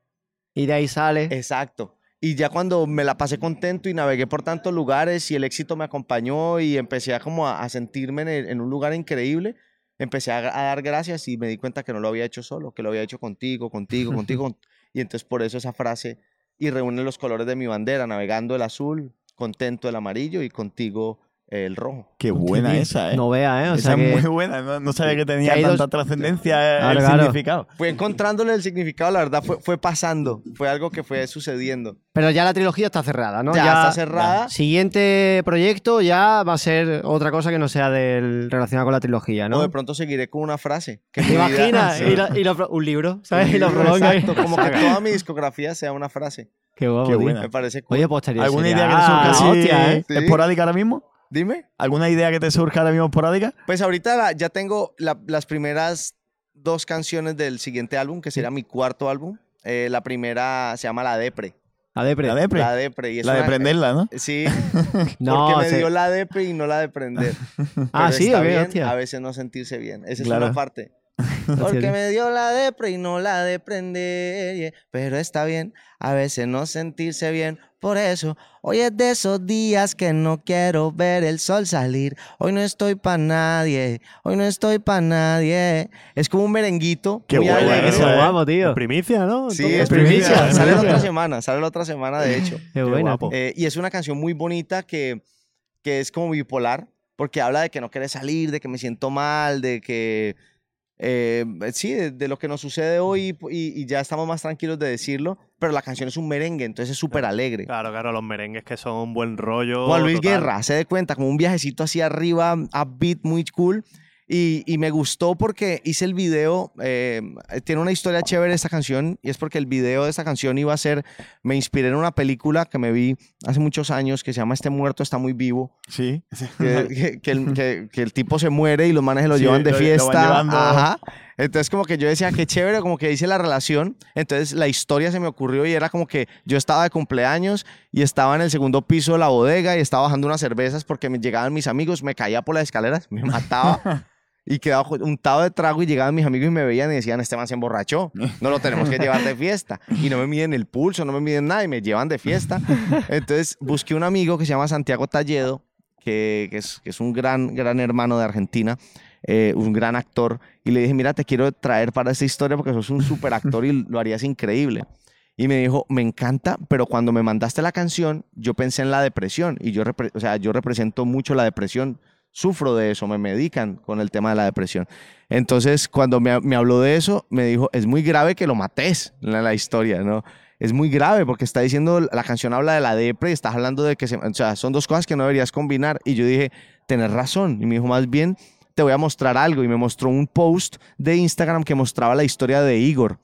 Y de ahí sale. Exacto. Y ya cuando me la pasé contento y navegué por tantos lugares y el éxito me acompañó y empecé a como a, sentirme en, el- en un lugar increíble, empecé a, a dar gracias y me di cuenta que no lo había hecho solo, que lo había hecho contigo, contigo, contigo. Y entonces por eso esa frase y reúne los colores de mi bandera, navegando el azul, contento el amarillo y contigo el rojo. Qué buena esa, ¿eh? No vea, ¿eh? O esa sea es que- muy buena. No, no sabía que tenía dos- tanta trascendencia Claro, el claro. significado. Fue encontrándole el significado, la verdad, fue, fue pasando, fue algo que fue sucediendo. Pero ya la trilogía está cerrada, ¿no? ya, está cerrada. Siguiente proyecto ya va a ser otra cosa que no sea del relacionado con la trilogía, O ¿no? de pronto seguiré con una frase. Que ¿Te imaginas? Y lo- y lo un libro, ¿sabes? Un y lo libro, prolonga ahí. exacto, como que toda mi discografía sea una frase. Qué guapo, Qué buena. Me parece cool. Oye, pues estaría- ¿Alguna sería idea que te surja la así hostia, ¿eh? Sí. esporádica ahora mismo? Dime. ¿Alguna idea que te surja ahora mismo esporádica? Pues ahorita la- ya tengo la- las primeras dos canciones del siguiente álbum, que será mi cuarto álbum. Eh, la primera se llama La Depre. La depre. La depre. La Depre. y es La de una- prenderla, ¿no? Sí, No, porque me se- dio la Depre y no la de prender. Ah, Pero sí, está bien a veces no sentirse bien. Esa es una parte. Porque me dio la depre y no la de prender. Pero está bien, a veces no sentirse bien. Por eso, hoy es de esos días que no quiero ver el sol salir. Hoy no estoy pa' nadie, hoy no estoy pa' nadie. Es como un merenguito. Qué muy guay, alegre. Qué eso, ¿eh? guapo, tío. Primicia, ¿no? Sí, Entonces, es primicia. primicia, Sale la otra semana, sale la otra semana, de hecho. Qué buena. guapo. Eh, y es una canción muy bonita que, que es como bipolar, porque habla de que no quiere salir, de que me siento mal, de que... eh, sí, de, de lo que nos sucede hoy y, y ya estamos más tranquilos de decirlo, pero la canción es un merengue, entonces es súper alegre. Claro, claro, los merengues que son un buen rollo. Juan Luis total. Guerra, se de cuenta, como un viajecito hacia arriba, upbeat, muy cool. Y, y me gustó porque hice el video, eh, tiene una historia chévere esta canción, y es porque el video de esta canción iba a ser, me inspiré en una película que me vi hace muchos años que se llama Este muerto está muy vivo, Sí. que, que- que el, que- que el tipo se muere y los manes se lo Sí, llevan de lo- fiesta. Ajá. Entonces como que yo decía, qué chévere, como que hice la relación. Entonces la historia se me ocurrió y era como que yo estaba de cumpleaños y estaba en el segundo piso de la bodega y estaba bajando unas cervezas porque me llegaban mis amigos, me caía por las escaleras, me mataba. Y quedaba untado de trago y llegaban mis amigos y me veían y decían, este man se emborrachó, no lo tenemos que llevar de fiesta. Y no me miden el pulso, no me miden nada y me llevan de fiesta. Entonces busqué un amigo que se llama Santiago Talledo, que, que es, que es un gran, gran hermano de Argentina, eh, un gran actor, y le dije, mira, te quiero traer para esta historia porque sos un super actor y lo harías increíble. Y me dijo, me encanta, pero cuando me mandaste la canción, yo pensé en la depresión, y yo, o sea, yo represento mucho la depresión, sufro de eso, me medican con el tema de la depresión. Entonces, cuando me, habló de eso, me dijo, es muy grave que lo mates la, la historia, ¿no? es muy grave porque está diciendo, la canción habla de la depre y estás hablando de que se, o sea, son dos cosas que no deberías combinar. Y yo dije, tenés razón. Y me dijo, más bien, te voy a mostrar algo. Y me mostró un post de Instagram que mostraba la historia de Igor,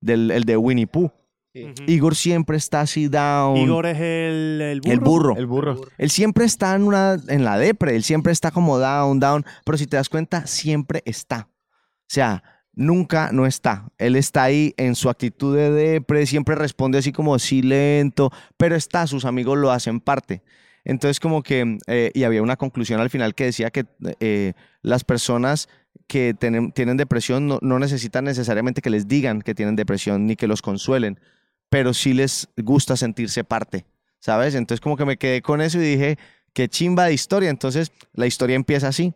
del, el de Winnie Pooh. Igor siempre está así down. Igor es el, el burro. el burro. El burro. Él siempre está en, una, en la depre, él siempre está como down, down, pero si te das cuenta, siempre está. O sea, nunca no está. Él está ahí en su actitud de depre, siempre responde así como sí lento, pero está, sus amigos lo hacen parte. Entonces como que, eh, y había una conclusión al final que decía que eh, las personas que tienen, tienen depresión no, no necesitan necesariamente que les digan que tienen depresión ni que los consuelen, pero sí les gusta sentirse parte, ¿sabes? Entonces como que me quedé con eso y dije, qué chimba de historia. Entonces la historia empieza así.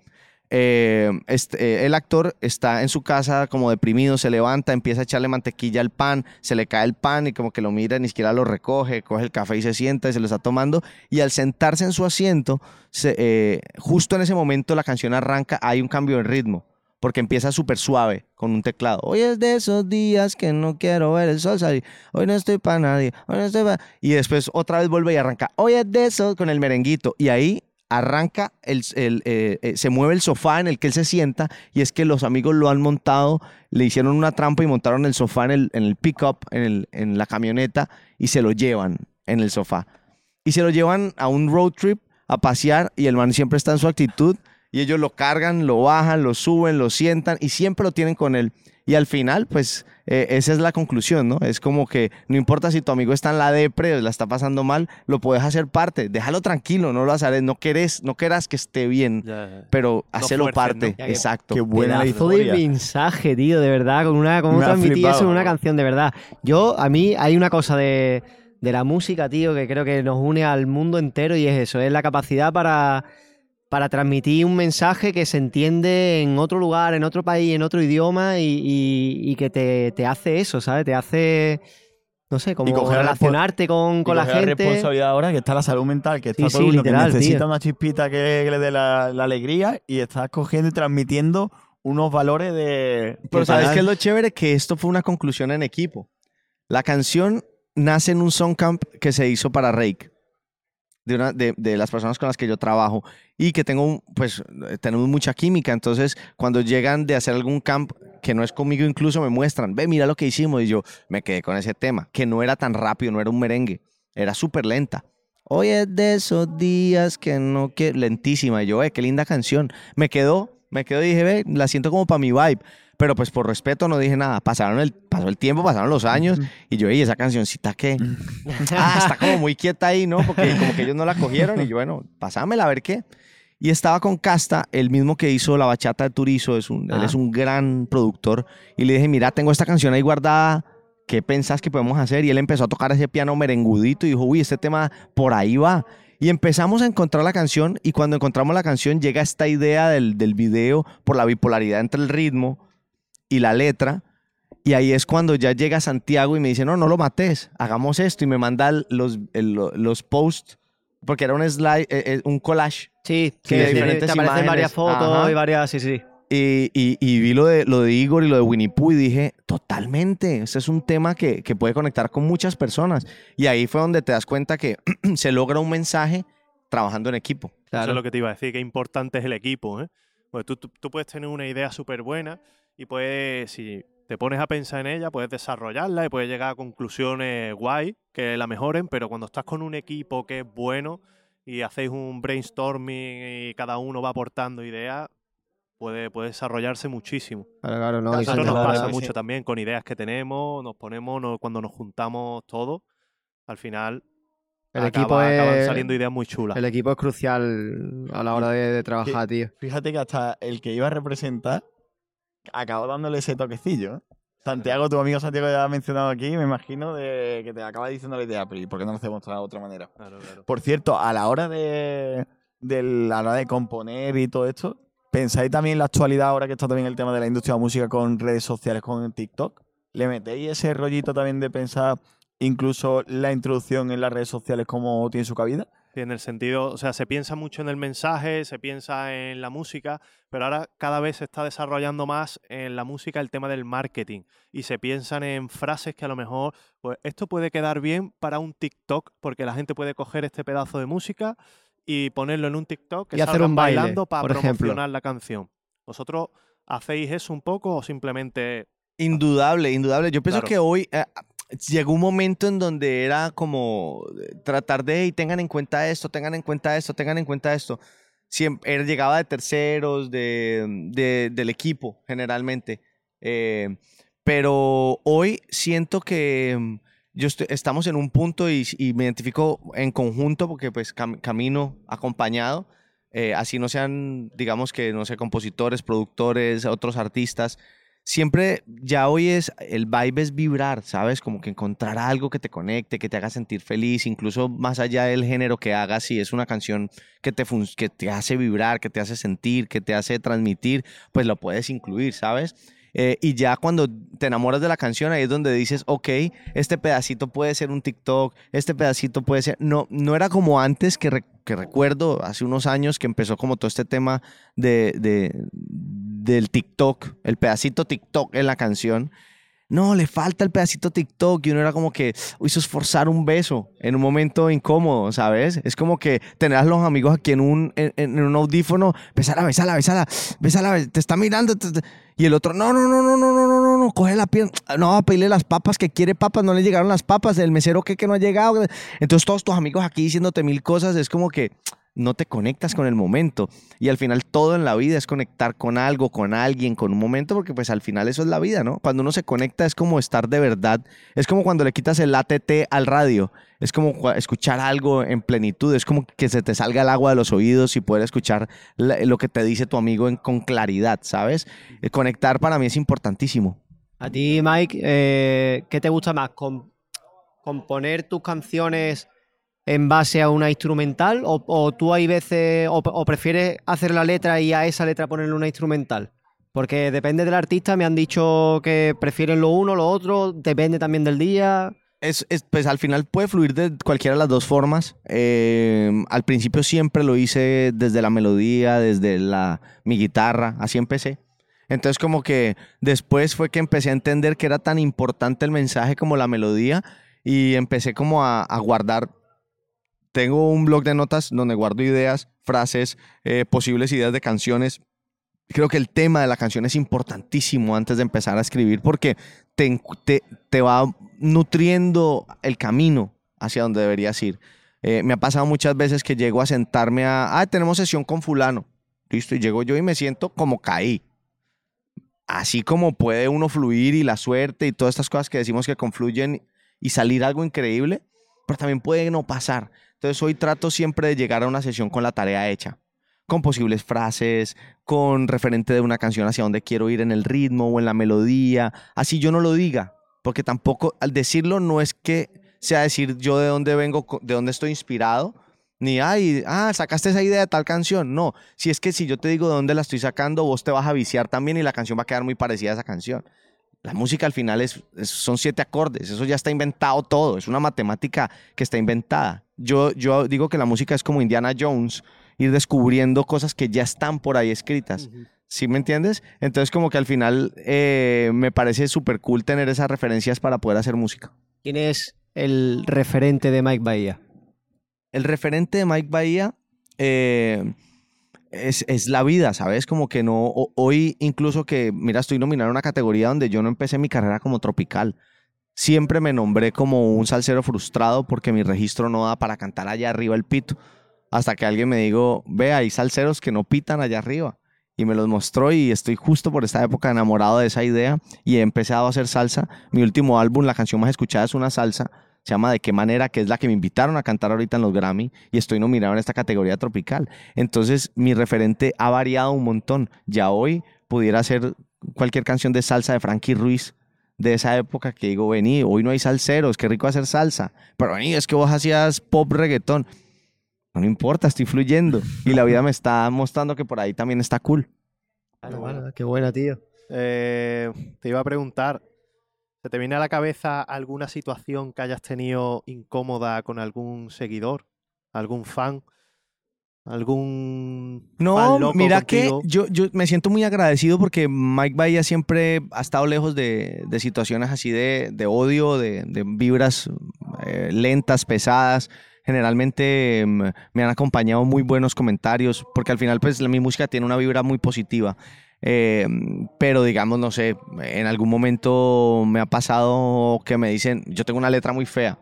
Eh, este, eh, el actor está en su casa como deprimido, se levanta, empieza a echarle mantequilla al pan, se le cae el pan y como que lo mira, ni siquiera lo recoge, coge el café y se sienta y se lo está tomando. Y al sentarse en su asiento, eh, justo en ese momento la canción arranca, hay un cambio de ritmo. Porque empieza súper suave con un teclado. Hoy es de esos días que no quiero ver el sol salir. Hoy no estoy para nadie. Hoy no estoy pa-". Y después otra vez vuelve y arranca. Hoy es de esos con el merenguito. Y ahí arranca, el, el, eh, eh, se mueve el sofá en el que él se sienta. Y es que los amigos lo han montado, le hicieron una trampa y montaron el sofá en el, en el pickup, en, el, en la camioneta. Y se lo llevan en el sofá. Y se lo llevan a un road trip a pasear. Y el man siempre está en su actitud. Y ellos lo cargan, lo bajan, lo suben, lo sientan y siempre lo tienen con él. Y al final, pues, eh, esa es la conclusión, ¿no? Es como que no importa si tu amigo está en la depre o la está pasando mal, lo puedes hacer parte. Déjalo tranquilo, no lo haces, no querés, no querás que esté bien, Ya, ya. pero hacelo fuerces, parte. ¿no? Ya que- Exacto. Qué buena Pedazo de historia. mensaje, tío, de verdad, con una, cómo transmití eso en una canción, de verdad. Yo, a mí, hay una cosa de, de la música, tío, que creo que nos une al mundo entero y es eso, es la capacidad para, para transmitir un mensaje que se entiende en otro lugar, en otro país, en otro idioma y, y- y que te, te hace eso, ¿sabes? Te hace, no sé, como la relacionarte con, Y con la gente. responsabilidad ahora que está la salud mental, que está Sí, todo sí, el mundo que literal, necesita tío. una chispita que, que le dé la, la alegría y estás cogiendo y transmitiendo unos valores de... Pero ¿sabes qué es lo chévere? Que esto fue una conclusión en equipo. La canción nace en un song camp que se hizo para Rake, de, una, de, de las personas con las que yo trabajo, y que tengo, pues, eh, tenemos mucha química. Entonces, cuando llegan de hacer algún camp que no es conmigo, incluso me muestran, ve, mira lo que hicimos, y yo me quedé con ese tema, que no era tan rápido, no era un merengue, era súper lenta. Hoy es de esos días que no quiero, lentísima, y yo, eh, qué linda canción. Me quedó, me quedó y dije, ve, la siento como para mi vibe. Pero pues por respeto no dije nada. Pasaron el, pasó el tiempo, pasaron los años y yo, y esa cancioncita qué. ah, está como muy quieta ahí, ¿no? Porque como que ellos no la cogieron y yo, bueno, pasámela a ver qué. Y estaba con Casta, el mismo que hizo la bachata de Turizo, es un, él Ah. es un gran productor. Y le dije, mira, tengo esta canción ahí guardada, ¿qué pensás que podemos hacer? Y él empezó a tocar ese piano merengudito y dijo, uy, este tema por ahí va. Y empezamos a encontrar la canción y cuando encontramos la canción llega esta idea del, del video por la bipolaridad entre el ritmo y la letra. Y ahí es cuando ya llega Santiago y me dice, no, no lo mates, hagamos esto. Y me manda los, los posts, porque era un slide, eh, eh, un collage. Sí, Sí, que de te- diferentes te aparecen varias imágenes. fotos Ajá. y varias, sí, sí. Y, y- y vi lo de, lo de Igor y lo de Winnie Pooh y dije, totalmente, este es un tema que, que puede conectar con muchas personas. Y ahí fue donde te das cuenta que se logra un mensaje trabajando en equipo. Eso es lo que te iba a decir, que importante es el equipo. ¿eh? Porque tú, tú- tú puedes tener una idea súper buena y puedes, si te pones a pensar en ella, puedes desarrollarla y puedes llegar a conclusiones guay que la mejoren, pero cuando estás con un equipo que es bueno y hacéis un brainstorming y cada uno va aportando ideas, puede, puede desarrollarse muchísimo. Claro, claro, no. Eso nos claro, pasa sí. mucho también con ideas que tenemos, nos ponemos, no- cuando nos juntamos todos, al final El acaba- equipo acaban es- saliendo ideas muy chulas. El equipo es crucial a la hora de, de trabajar, tío. Fíjate que hasta el que iba a representar acabó dándole ese toquecillo. ¿eh? Santiago, tu amigo Santiago ya ha mencionado aquí, me imagino de que te acaba diciendo la idea, pero ¿y por qué no lo hacemos de otra manera? Claro, claro. Por cierto, a la hora de, de la hora de componer y todo esto, ¿pensáis también en la actualidad, ahora que está también el tema de la industria de la música con redes sociales, con TikTok? ¿Le metéis ese rollito también de pensar incluso la introducción en las redes sociales como tiene su cabida? Sí, En el sentido, o sea, se piensa mucho en el mensaje, se piensa en la música, pero ahora cada vez se está desarrollando más en la música el tema del marketing y se piensan en frases que a lo mejor, pues esto puede quedar bien para un TikTok, porque la gente puede coger este pedazo de música y ponerlo en un TikTok que Y hacer un baile, bailando para por ejemplo. promocionar la canción. ¿Vosotros hacéis eso un poco o simplemente Indudable, indudable. Yo pienso Claro. que hoy eh, llegó un momento en donde era como eh, tratar de, y tengan en cuenta esto, tengan en cuenta esto, tengan en cuenta esto. Siempre llegaba de terceros, de, de- del equipo, generalmente. Eh, pero hoy siento que yo estoy- estamos en un punto y, y me identifico en conjunto porque pues cam- camino acompañado. eh, así no sean, digamos que, no sé, compositores, productores, otros artistas siempre ya hoy es, el vibe es vibrar, ¿sabes? Como que encontrar algo que te conecte, que te haga sentir feliz, incluso más allá del género que hagas, si es una canción que te, que te hace vibrar, que te hace sentir, que te hace transmitir, pues lo puedes incluir, ¿sabes? Eh, y ya cuando te enamoras de la canción, ahí es donde dices, ok, este pedacito puede ser un TikTok, este pedacito puede ser... No, no era como antes que, que recuerdo, hace unos años que empezó como todo este tema de, de- del TikTok, el pedacito TikTok en la canción. No, le falta el pedacito TikTok y uno era como que hizo esforzar un beso en un momento incómodo, ¿sabes? Es como que tener a los amigos aquí en un, en, en un audífono, besala, besala, besala, besala, te está mirando. te- te- y el otro, no, no, no, no, no, no, no, no, coge la pierna, no, pedirle las papas que quiere papas, no le llegaron las papas, el mesero que, que no ha llegado. Entonces todos tus amigos aquí diciéndote mil cosas, es como que no te conectas con el momento. Y al final todo en la vida es conectar con algo, con alguien, con un momento, porque pues al final eso es la vida, ¿no? Cuando uno se conecta es como estar de verdad. Es como cuando le quitas el ATT al radio. Es como escuchar algo en plenitud. Es como que se te salga el agua de los oídos y poder escuchar lo que te dice tu amigo con claridad, ¿sabes? Eh, Conectar para mí es importantísimo. A ti, Mike, eh, ¿qué te gusta más? ¿Com- ¿Componer tus canciones en base a una instrumental? ¿O, tú hay veces, o, prefieres hacer la letra y a esa letra ponerle una instrumental? Porque depende del artista, me han dicho que prefieren lo uno, lo otro, depende también del día. Es, es- pues al final puede fluir de cualquiera de las dos formas. Eh, al principio siempre lo hice desde la melodía, desde la, mi guitarra, así empecé. Entonces como que después fue que empecé a entender que era tan importante el mensaje como la melodía y empecé como a guardar. Tengo un blog de notas donde guardo ideas, frases, eh, posibles ideas de canciones. Creo que el tema de la canción es importantísimo antes de empezar a escribir porque te, te, te va nutriendo el camino hacia donde deberías ir. Eh, me ha pasado muchas veces que llego a sentarme a, ah, tenemos sesión con fulano. Listo, y llego yo y me siento como caí. Así como puede uno fluir y la suerte y todas estas cosas que decimos que confluyen y salir algo increíble, pero también puede no pasar. Entonces hoy trato siempre de llegar a una sesión con la tarea hecha, con posibles frases, con referente de una canción hacia donde quiero ir en el ritmo o en la melodía, así yo no lo diga, porque tampoco al decirlo no es que sea decir yo de dónde vengo, de dónde estoy inspirado, ni, ay, ah, sacaste esa idea de tal canción. No, si es que si yo te digo de dónde la estoy sacando, vos te vas a viciar también y la canción va a quedar muy parecida a esa canción. La música al final es, es- son siete acordes, eso ya está inventado todo, es una matemática que está inventada. Yo, yo digo que la música es como Indiana Jones, ir descubriendo cosas que ya están por ahí escritas. ¿Sí me entiendes? Entonces como que al final eh, me parece súper cool tener esas referencias para poder hacer música. ¿Quién es el referente de Mike Bahía? El referente de Mike Bahía eh, es, es la vida, ¿sabes? Como que no, hoy incluso que, mira, estoy nominado a una categoría donde yo no empecé mi carrera como tropical. Siempre me nombré como un salsero frustrado porque mi registro no da para cantar allá arriba el pito. Hasta que alguien me dijo, ve, hay salseros que no pitan allá arriba. Y me los mostró y estoy justo por esta época enamorado de esa idea y he empezado a hacer salsa. Mi último álbum, la canción más escuchada es una salsa, se llama De qué manera, que es la que me invitaron a cantar ahorita en los Grammy y estoy nominado en esta categoría tropical. Entonces mi referente ha variado un montón. Ya hoy pudiera ser cualquier canción de salsa de Frankie Ruiz de esa época que digo, vení, hoy no hay salseros, qué rico hacer salsa. Pero vení, es que vos hacías pop reggaetón. No me importa, estoy fluyendo. Y la vida me está mostrando que por ahí también está cool. Bueno, bueno, qué buena, tío. Eh, te iba a preguntar, ¿se te viene a la cabeza alguna situación que hayas tenido incómoda con algún seguidor? ¿Algún fan? ¿Algún No, loco mira contigo? que yo, yo me siento muy agradecido porque Mike Bahía siempre ha estado lejos de, de situaciones así de, de odio, de, de vibras eh, lentas, pesadas. Generalmente mm, me han acompañado muy buenos comentarios porque al final pues mi música tiene una vibra muy positiva. Eh, pero digamos, no sé, en algún momento me ha pasado que me dicen, yo tengo una letra muy fea.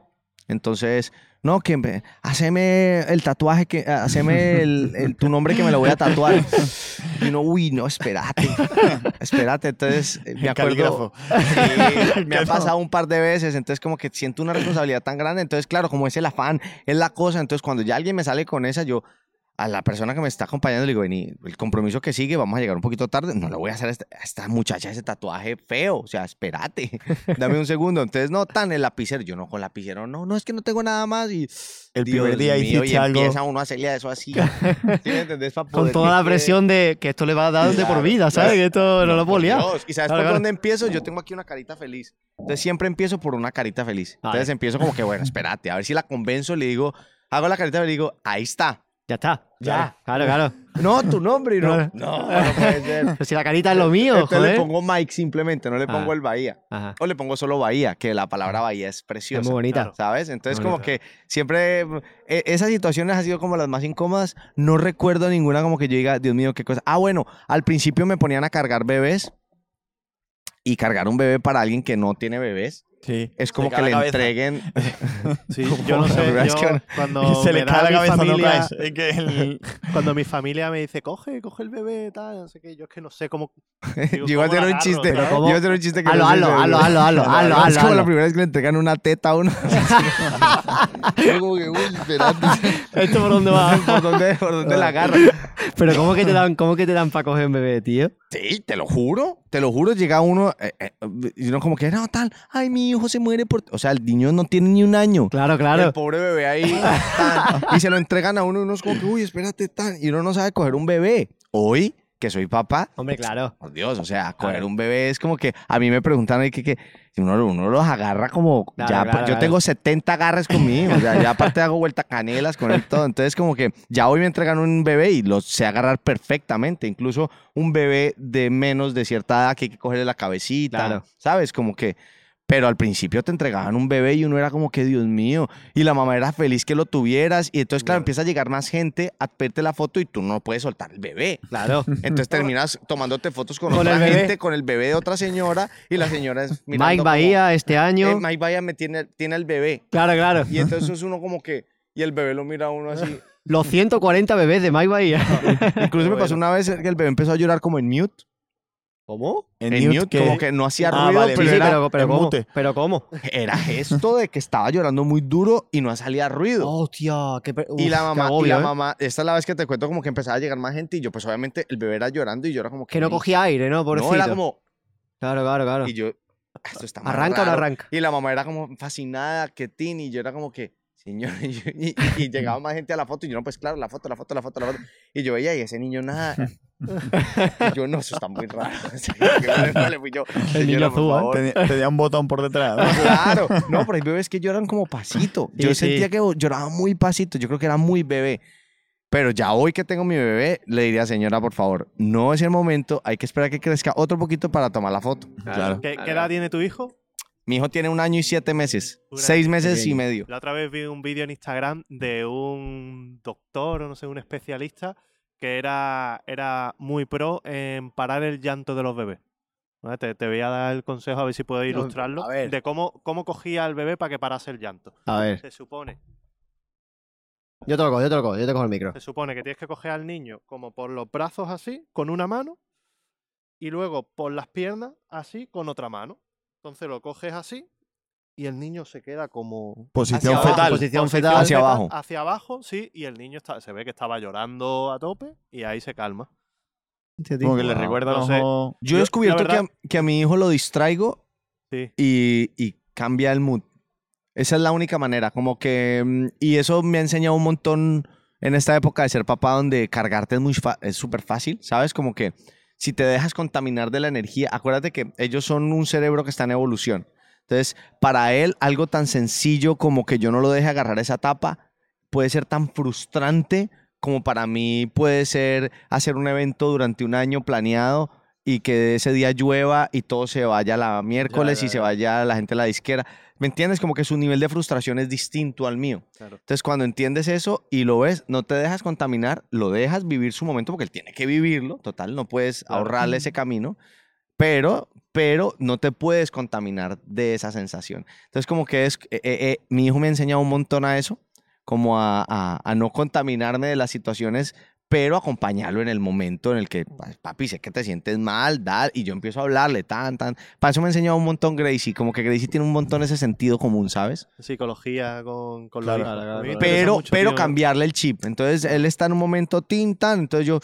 Entonces, no, que me- haceme el tatuaje, que, haceme el, el- tu nombre que me lo voy a tatuar. Y uno, uy, no, espérate, espérate. Entonces, eh, me acuerdo, Sí, me ha pasado un par de veces, entonces como que siento una responsabilidad tan grande. Entonces, claro, como es el afán, es la cosa. Entonces, cuando ya alguien me sale con esa, yo a la persona que me está acompañando le digo, vení, el compromiso que sigue, vamos a llegar un poquito tarde, no le voy a hacer a esta, a esta muchacha ese tatuaje feo, o sea, espérate, dame un segundo. Entonces, no, tan el lapicero, yo no con lapicero, no, no, es que no tengo nada más y... El Dios primer día mío, y algo. empieza uno a hacerle eso así. ¿Sí me entendés? Pa' Con toda la presión de que esto le va a dar de por vida, ¿sabes? claro. Que esto no, lo puedo liar. ¿Y sabes Claro, por dónde empiezo? Yo tengo aquí una carita feliz. Entonces siempre empiezo por una carita feliz. Entonces empiezo como que, bueno, espérate, a ver si la convenzo, le digo, hago la carita feliz y digo, ahí está. Ya está. Ya. Claro, claro. No, tu nombre y no. Claro. No, no puede ser. Pero si la carita es lo mío, Entonces joder. le pongo Mike simplemente, no le pongo el Bahía. Ajá. O le pongo solo Bahía, que la palabra Bahía es preciosa. Es muy bonita. ¿Sabes? Entonces, como que siempre eh, esas situaciones han sido como las más incómodas. No recuerdo ninguna como que yo diga, Dios mío, qué cosa. Ah, bueno, al principio me ponían a cargar bebés y cargar un bebé para alguien que no tiene bebés Sí. es como que le cabeza. entreguen. Sí, yo no sé, yo cuando se le cae la mi cabeza, no familia, caes. Es que el- cuando mi familia me dice, coge, coge el bebé, tal, no sé qué, yo es que no sé cómo... digo, Yo iba a ¿cómo hacer lo un chiste. Yo iba a hacer un chiste que no hazlo, si- hazlo, hazlo, hazlo, hazlo, Es como la primera vez que le entregan una teta a uno. Yo como que, uy, espérate. ¿Esto por dónde va? ¿Por dónde, por dónde la agarra? Pero ¿cómo que te dan, cómo que te dan para coger un bebé, tío? Sí, te lo juro, te lo juro, llega uno eh, eh, y uno como que, no, tal, ay, mi hijo se muere por... O sea, el niño no tiene ni un año. Claro, El claro. pobre bebé ahí, tan, y se lo entregan a uno y uno es como que, uy, espérate, tan, y uno no sabe coger un bebé. Hoy, que soy papá, Hombre, claro. por Dios, o sea, coger Claro. un bebé es como que, a mí me preguntan ahí que, que uno, uno los agarra como, Claro, ya, claro, yo claro. tengo 70 agarres conmigo, o sea, ya aparte hago vuelta canelas con él todo, entonces como que ya hoy me entregan un bebé y lo sé agarrar perfectamente, incluso un bebé de menos de cierta edad que hay que cogerle la cabecita, Claro. ¿sabes? Como que, pero al principio te entregaban un bebé y uno era como que, Dios mío, y la mamá era feliz que lo tuvieras, y entonces, claro, empieza a llegar más gente a pedirte la foto y tú no puedes soltar el bebé. Claro. Entonces terminas tomándote fotos con, Con otra gente, con el bebé de otra señora, y la señora es mirando Mike como, Bahía este año. "Eh, Mike Bahía me tiene, tiene el bebé. Claro, claro. Y entonces es uno como que, y el bebé lo mira a uno así. Los 140 bebés de Mike Bahía. Incluso me pasó una vez que el bebé empezó a llorar como en mute. ¿Cómo? En, mute mute, como que no hacía Ah, ruido, vale, pero sí, sí, era, pero, pero en ¿cómo? mute. Pero ¿cómo? era gesto de que estaba llorando muy duro y no salía ruido. Hostia, qué pe- y la qué mamá, y agobio, la ¿eh? mamá, esta es la vez que te cuento como que empezaba a llegar más gente y yo pues obviamente el bebé era llorando y yo era como que... Que no cogía aire, ¿no? Pobrecito. No, era como... Claro, claro, claro. Y yo, "Ah, esto está ¿Arranca o no raro". arranca? Y la mamá era como fascinada, que tin, y yo era como que, señor, y, yo- y- y llegaba más gente a la foto, y yo, no, pues claro, la foto, la foto, la foto, la foto. Y yo veía, y ese niño nada. Y yo, no, eso está muy raro. Sí, que bueno, vale, fui yo, El niño "Señora, por azul, ¿eh? favor". Tenía, tenía un botón por detrás. ¿no? Claro, no, pero hay bebés que lloran como pasito. Yo Sí, sentía sí. que lloraba muy pasito, yo creo que era muy bebé. Pero ya hoy que tengo mi bebé, le diría, señora, por favor, no es el momento, hay que esperar que crezca otro poquito para tomar la foto. Claro. ¿Qué, qué edad tiene tu hijo? Mi hijo tiene un año y siete meses, Una- seis meses y medio. La otra vez vi un vídeo en Instagram de un doctor o no sé, un especialista que era, era muy pro en parar el llanto de los bebés. ¿Vale? Te, te voy a dar el consejo a ver si puedo No, ilustrarlo a ver. de cómo, cómo cogía al bebé para que parase el llanto. A ver. Se supone, Yo te lo cojo, yo te lo cojo, yo te cojo el micro. se supone que tienes que coger al niño como por los brazos así, con una mano, y luego por las piernas así, con otra mano. Entonces lo coges así y el niño se queda como Posición hacia abajo, fetal. Posición Posición fetal. Hacia abajo. Hacia abajo, sí, y el niño está, se ve que estaba llorando a tope y ahí se calma. Como que le Wow. recuerda No sé. mejor- Yo he Yo, descubierto la que, a, verdad- que a mi hijo lo distraigo Sí. y, y cambia el mood. Esa es la única manera, como que... mm, Y eso me ha enseñado un montón en esta época de ser papá, donde cargarte es muy súper fácil, ¿sabes? Como que si te dejas contaminar de la energía, acuérdate que ellos son un cerebro que está en evolución. Entonces, para él, algo tan sencillo como que yo no lo deje agarrar esa tapa, puede ser tan frustrante como para mí puede ser hacer un evento durante un año planeado y que ese día llueva y todo se vaya la miércoles ya, y se ya. vaya la gente a la disquera. ¿Me entiendes? Como que su nivel de frustración es distinto al mío. Claro. Entonces, cuando entiendes eso y lo ves, no te dejas contaminar, lo dejas vivir su momento porque él tiene que vivirlo. Total, no puedes Claro. ahorrarle ese camino, pero, pero no te puedes contaminar de esa sensación. Entonces, como que es, eh, eh, eh, mi hijo me ha enseñado un montón a eso, como a, a- a no contaminarme de las situaciones, pero acompañarlo en el momento en el que, "Pa- papi, sé que te sientes mal, da, y yo empiezo a hablarle, tan, tan. Para eso me ha enseñado un montón Gracie, como que Gracie tiene un montón ese sentido común, ¿sabes? Psicología con, con Claro, los hijos. claro, A mí claro. me interesa pero, mucho, pero tío. cambiarle el chip. Entonces él está en un momento tin tan, entonces yo,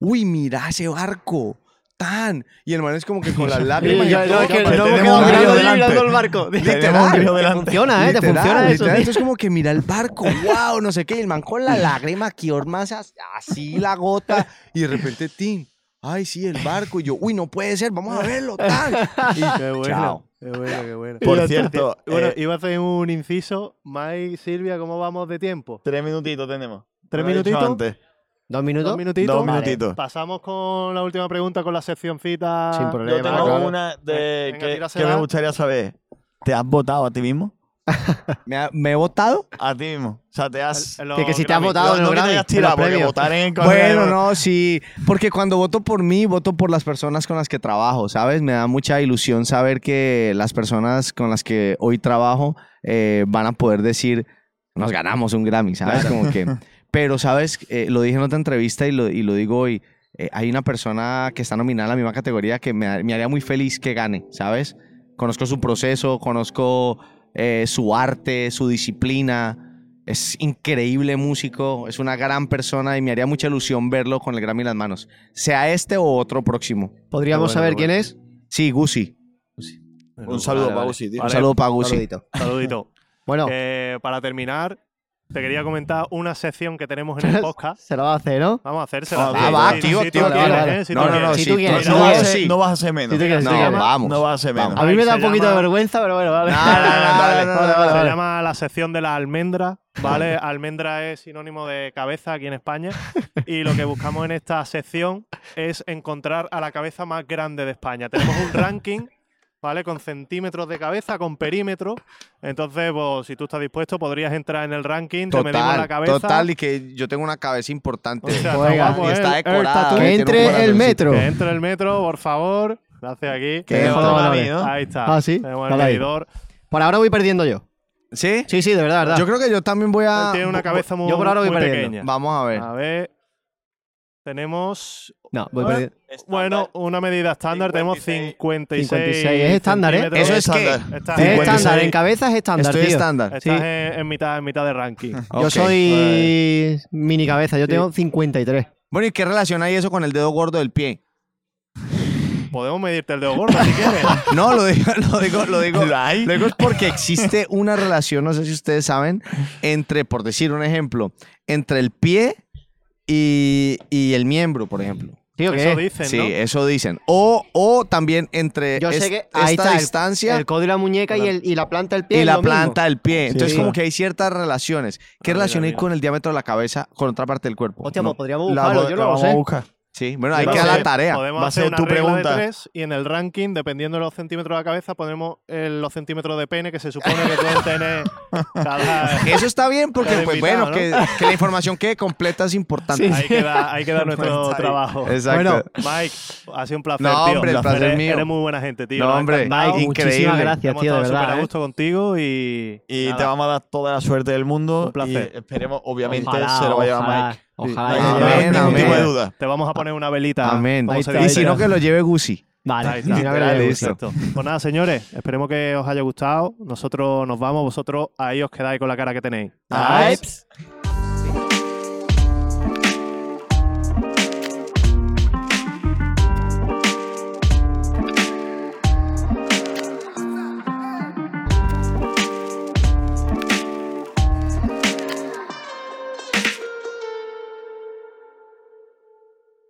uy, mira ese barco, tan. Y el man es como que con las lágrimas. y yo- todo, no, es que no tenemos mirando, el barco. Delante. funciona, ¿eh? Te Literal, funciona eso. literal. Entonces como que mira el barco, wow, no sé qué. Y el man con la lágrima aquí, más as- así la gota. Y de repente, tin. Ay, sí, el barco. Y yo, uy, no puede ser, vamos a verlo, tan. Y Qué bueno, Chao. qué bueno, qué bueno. Por cierto, está. bueno, eh, iba a hacer un inciso. Mike, Silvia, ¿cómo vamos de tiempo? Tres minutitos tenemos. ¿Tres minutitos? antes. ¿Dos minutos? ¿Dos minutitos? Dos Vale. minutitos. Pasamos con la última pregunta con la seccioncita. Sin Yo problema. tengo claro. una de Venga, que, que me gustaría saber. ¿Te has votado a ti mismo? me, ha- me he votado. A ti mismo. O sea, te has... Que, que si te has votado No, no que te tirado, porque votar en Bueno, no, sí, porque cuando voto por mí, voto por las personas con las que trabajo, ¿sabes? Me da mucha ilusión saber que las personas con las que hoy trabajo eh, van a poder decir, nos ganamos un Grammy, ¿sabes? Como que, pero, ¿sabes? Eh, lo dije en otra entrevista y lo, y lo digo hoy, eh, hay una persona que está nominada en la misma categoría que me, me haría muy feliz que gane, ¿sabes? Conozco su proceso, conozco eh, su arte, su disciplina. Es increíble músico, es una gran persona y me haría mucha ilusión verlo con el Grammy en las manos. Sea este o otro próximo. ¿Podríamos bueno, saber quién es? Sí, Gusi. Un saludo Vale, para vale. Uzi, tío. Un Vale. saludo para Gusi. Saludito. Saludito. Bueno, Que para terminar, te quería comentar una sección que tenemos en el podcast. se lo va a hacer, ¿no? Vamos a. Ah, va, sí, activo, sí, activo, tú vale, quieres, vale. ¿eh? Si No, tú no, no, quieres. Si tú quieres, No vas, a ser menos. Si tú quieres, No, vamos. No vas a ser menos. A mí me da un Se poquito de vergüenza, pero bueno, vale. No, no, no, Vale, no, no, vale, no, vale. Se llama la sección de la almendra, ¿vale? almendra es sinónimo de cabeza aquí en España. Y lo que buscamos en esta sección es encontrar a la cabeza más grande de España. Tenemos un ranking, ¿vale? Con centímetros de cabeza, con perímetro. Entonces, pues, si tú estás dispuesto, podrías entrar en el ranking, te medimos la Total, cabeza. total, y que yo tengo una cabeza importante. O sea, Oiga, está guapo, y ¿eh? está El- el decorada. Que entre el metro. Que entre el metro, por favor. Gracias aquí. Que ¿no? Ahí está. Ah, ¿sí? Tenemos el medidor. Por ahora voy perdiendo yo. ¿Sí? Sí, sí, de verdad, de verdad. Yo creo que yo también voy a... Él tiene una cabeza muy, yo por ahora voy muy perdiendo. pequeña. Vamos a ver. A ver. Tenemos, No, voy perdiendo. bueno, una medida estándar. Tenemos 56. 56. Es estándar, ¿eh? Eso es que... estándar. Estás, Es 56. estándar, en cabeza es estándar, Estoy tío. estándar. estás sí. en, en mitad, en mitad de ranking. Yo soy mini cabeza, yo Sí. tengo 53. Bueno, ¿y qué relación hay eso con el dedo gordo del pie? Podemos medirte el dedo gordo si quieres. No, lo digo, lo digo, lo digo. Lo digo es porque existe una relación, no sé si ustedes saben, entre, por decir un ejemplo, entre el pie y, y el miembro, por ejemplo. Tío, Eso dicen, Sí, ¿no? eso dicen. O, o también entre Yo sé es- que ahí esta está el- distancia El codo y la muñeca y, el, y la planta del pie. y es la lo mismo. planta del pie. Entonces, sí. como que hay ciertas relaciones. ¿Qué Ah, relación mira, hay mira. con el diámetro de la cabeza con otra parte del cuerpo? Hostia, No. pues podríamos La, buscarlo, yo la no lo vamos a sé. buscar. Sí, bueno, hay que no dar la tarea. Podemos Va a hacer ser una tu regla pregunta. de tres y en el ranking, dependiendo de los centímetros de la cabeza, ponemos eh, los centímetros de pene que se supone que pueden tener cada... Eso está bien porque, pues invitado, bueno, que, que la información quede completa es importante. Sí, Ahí queda, ahí queda nuestro trabajo. Exacto. Bueno, Mike, ha sido un placer, No, tío. hombre, el placer eres, mío. eres muy buena gente, tío. No, hombre. Mike, increíble. muchísimas gracias, tío, de súper verdad. a ¿eh? gusto contigo y... Y nada. te vamos a dar toda la suerte del mundo. Un placer. Y esperemos, obviamente, Ojalá, se lo va a Mike. Ojalá. No Amén, amén. de duda. Te vamos a poner una velita. Amén. Y si no, que lo lleve Gusi. Vale, está. no, Vale, listo. Pues nada, señores, esperemos que os haya gustado. Nosotros nos vamos, vosotros ahí os quedáis con la cara que tenéis. Vibes.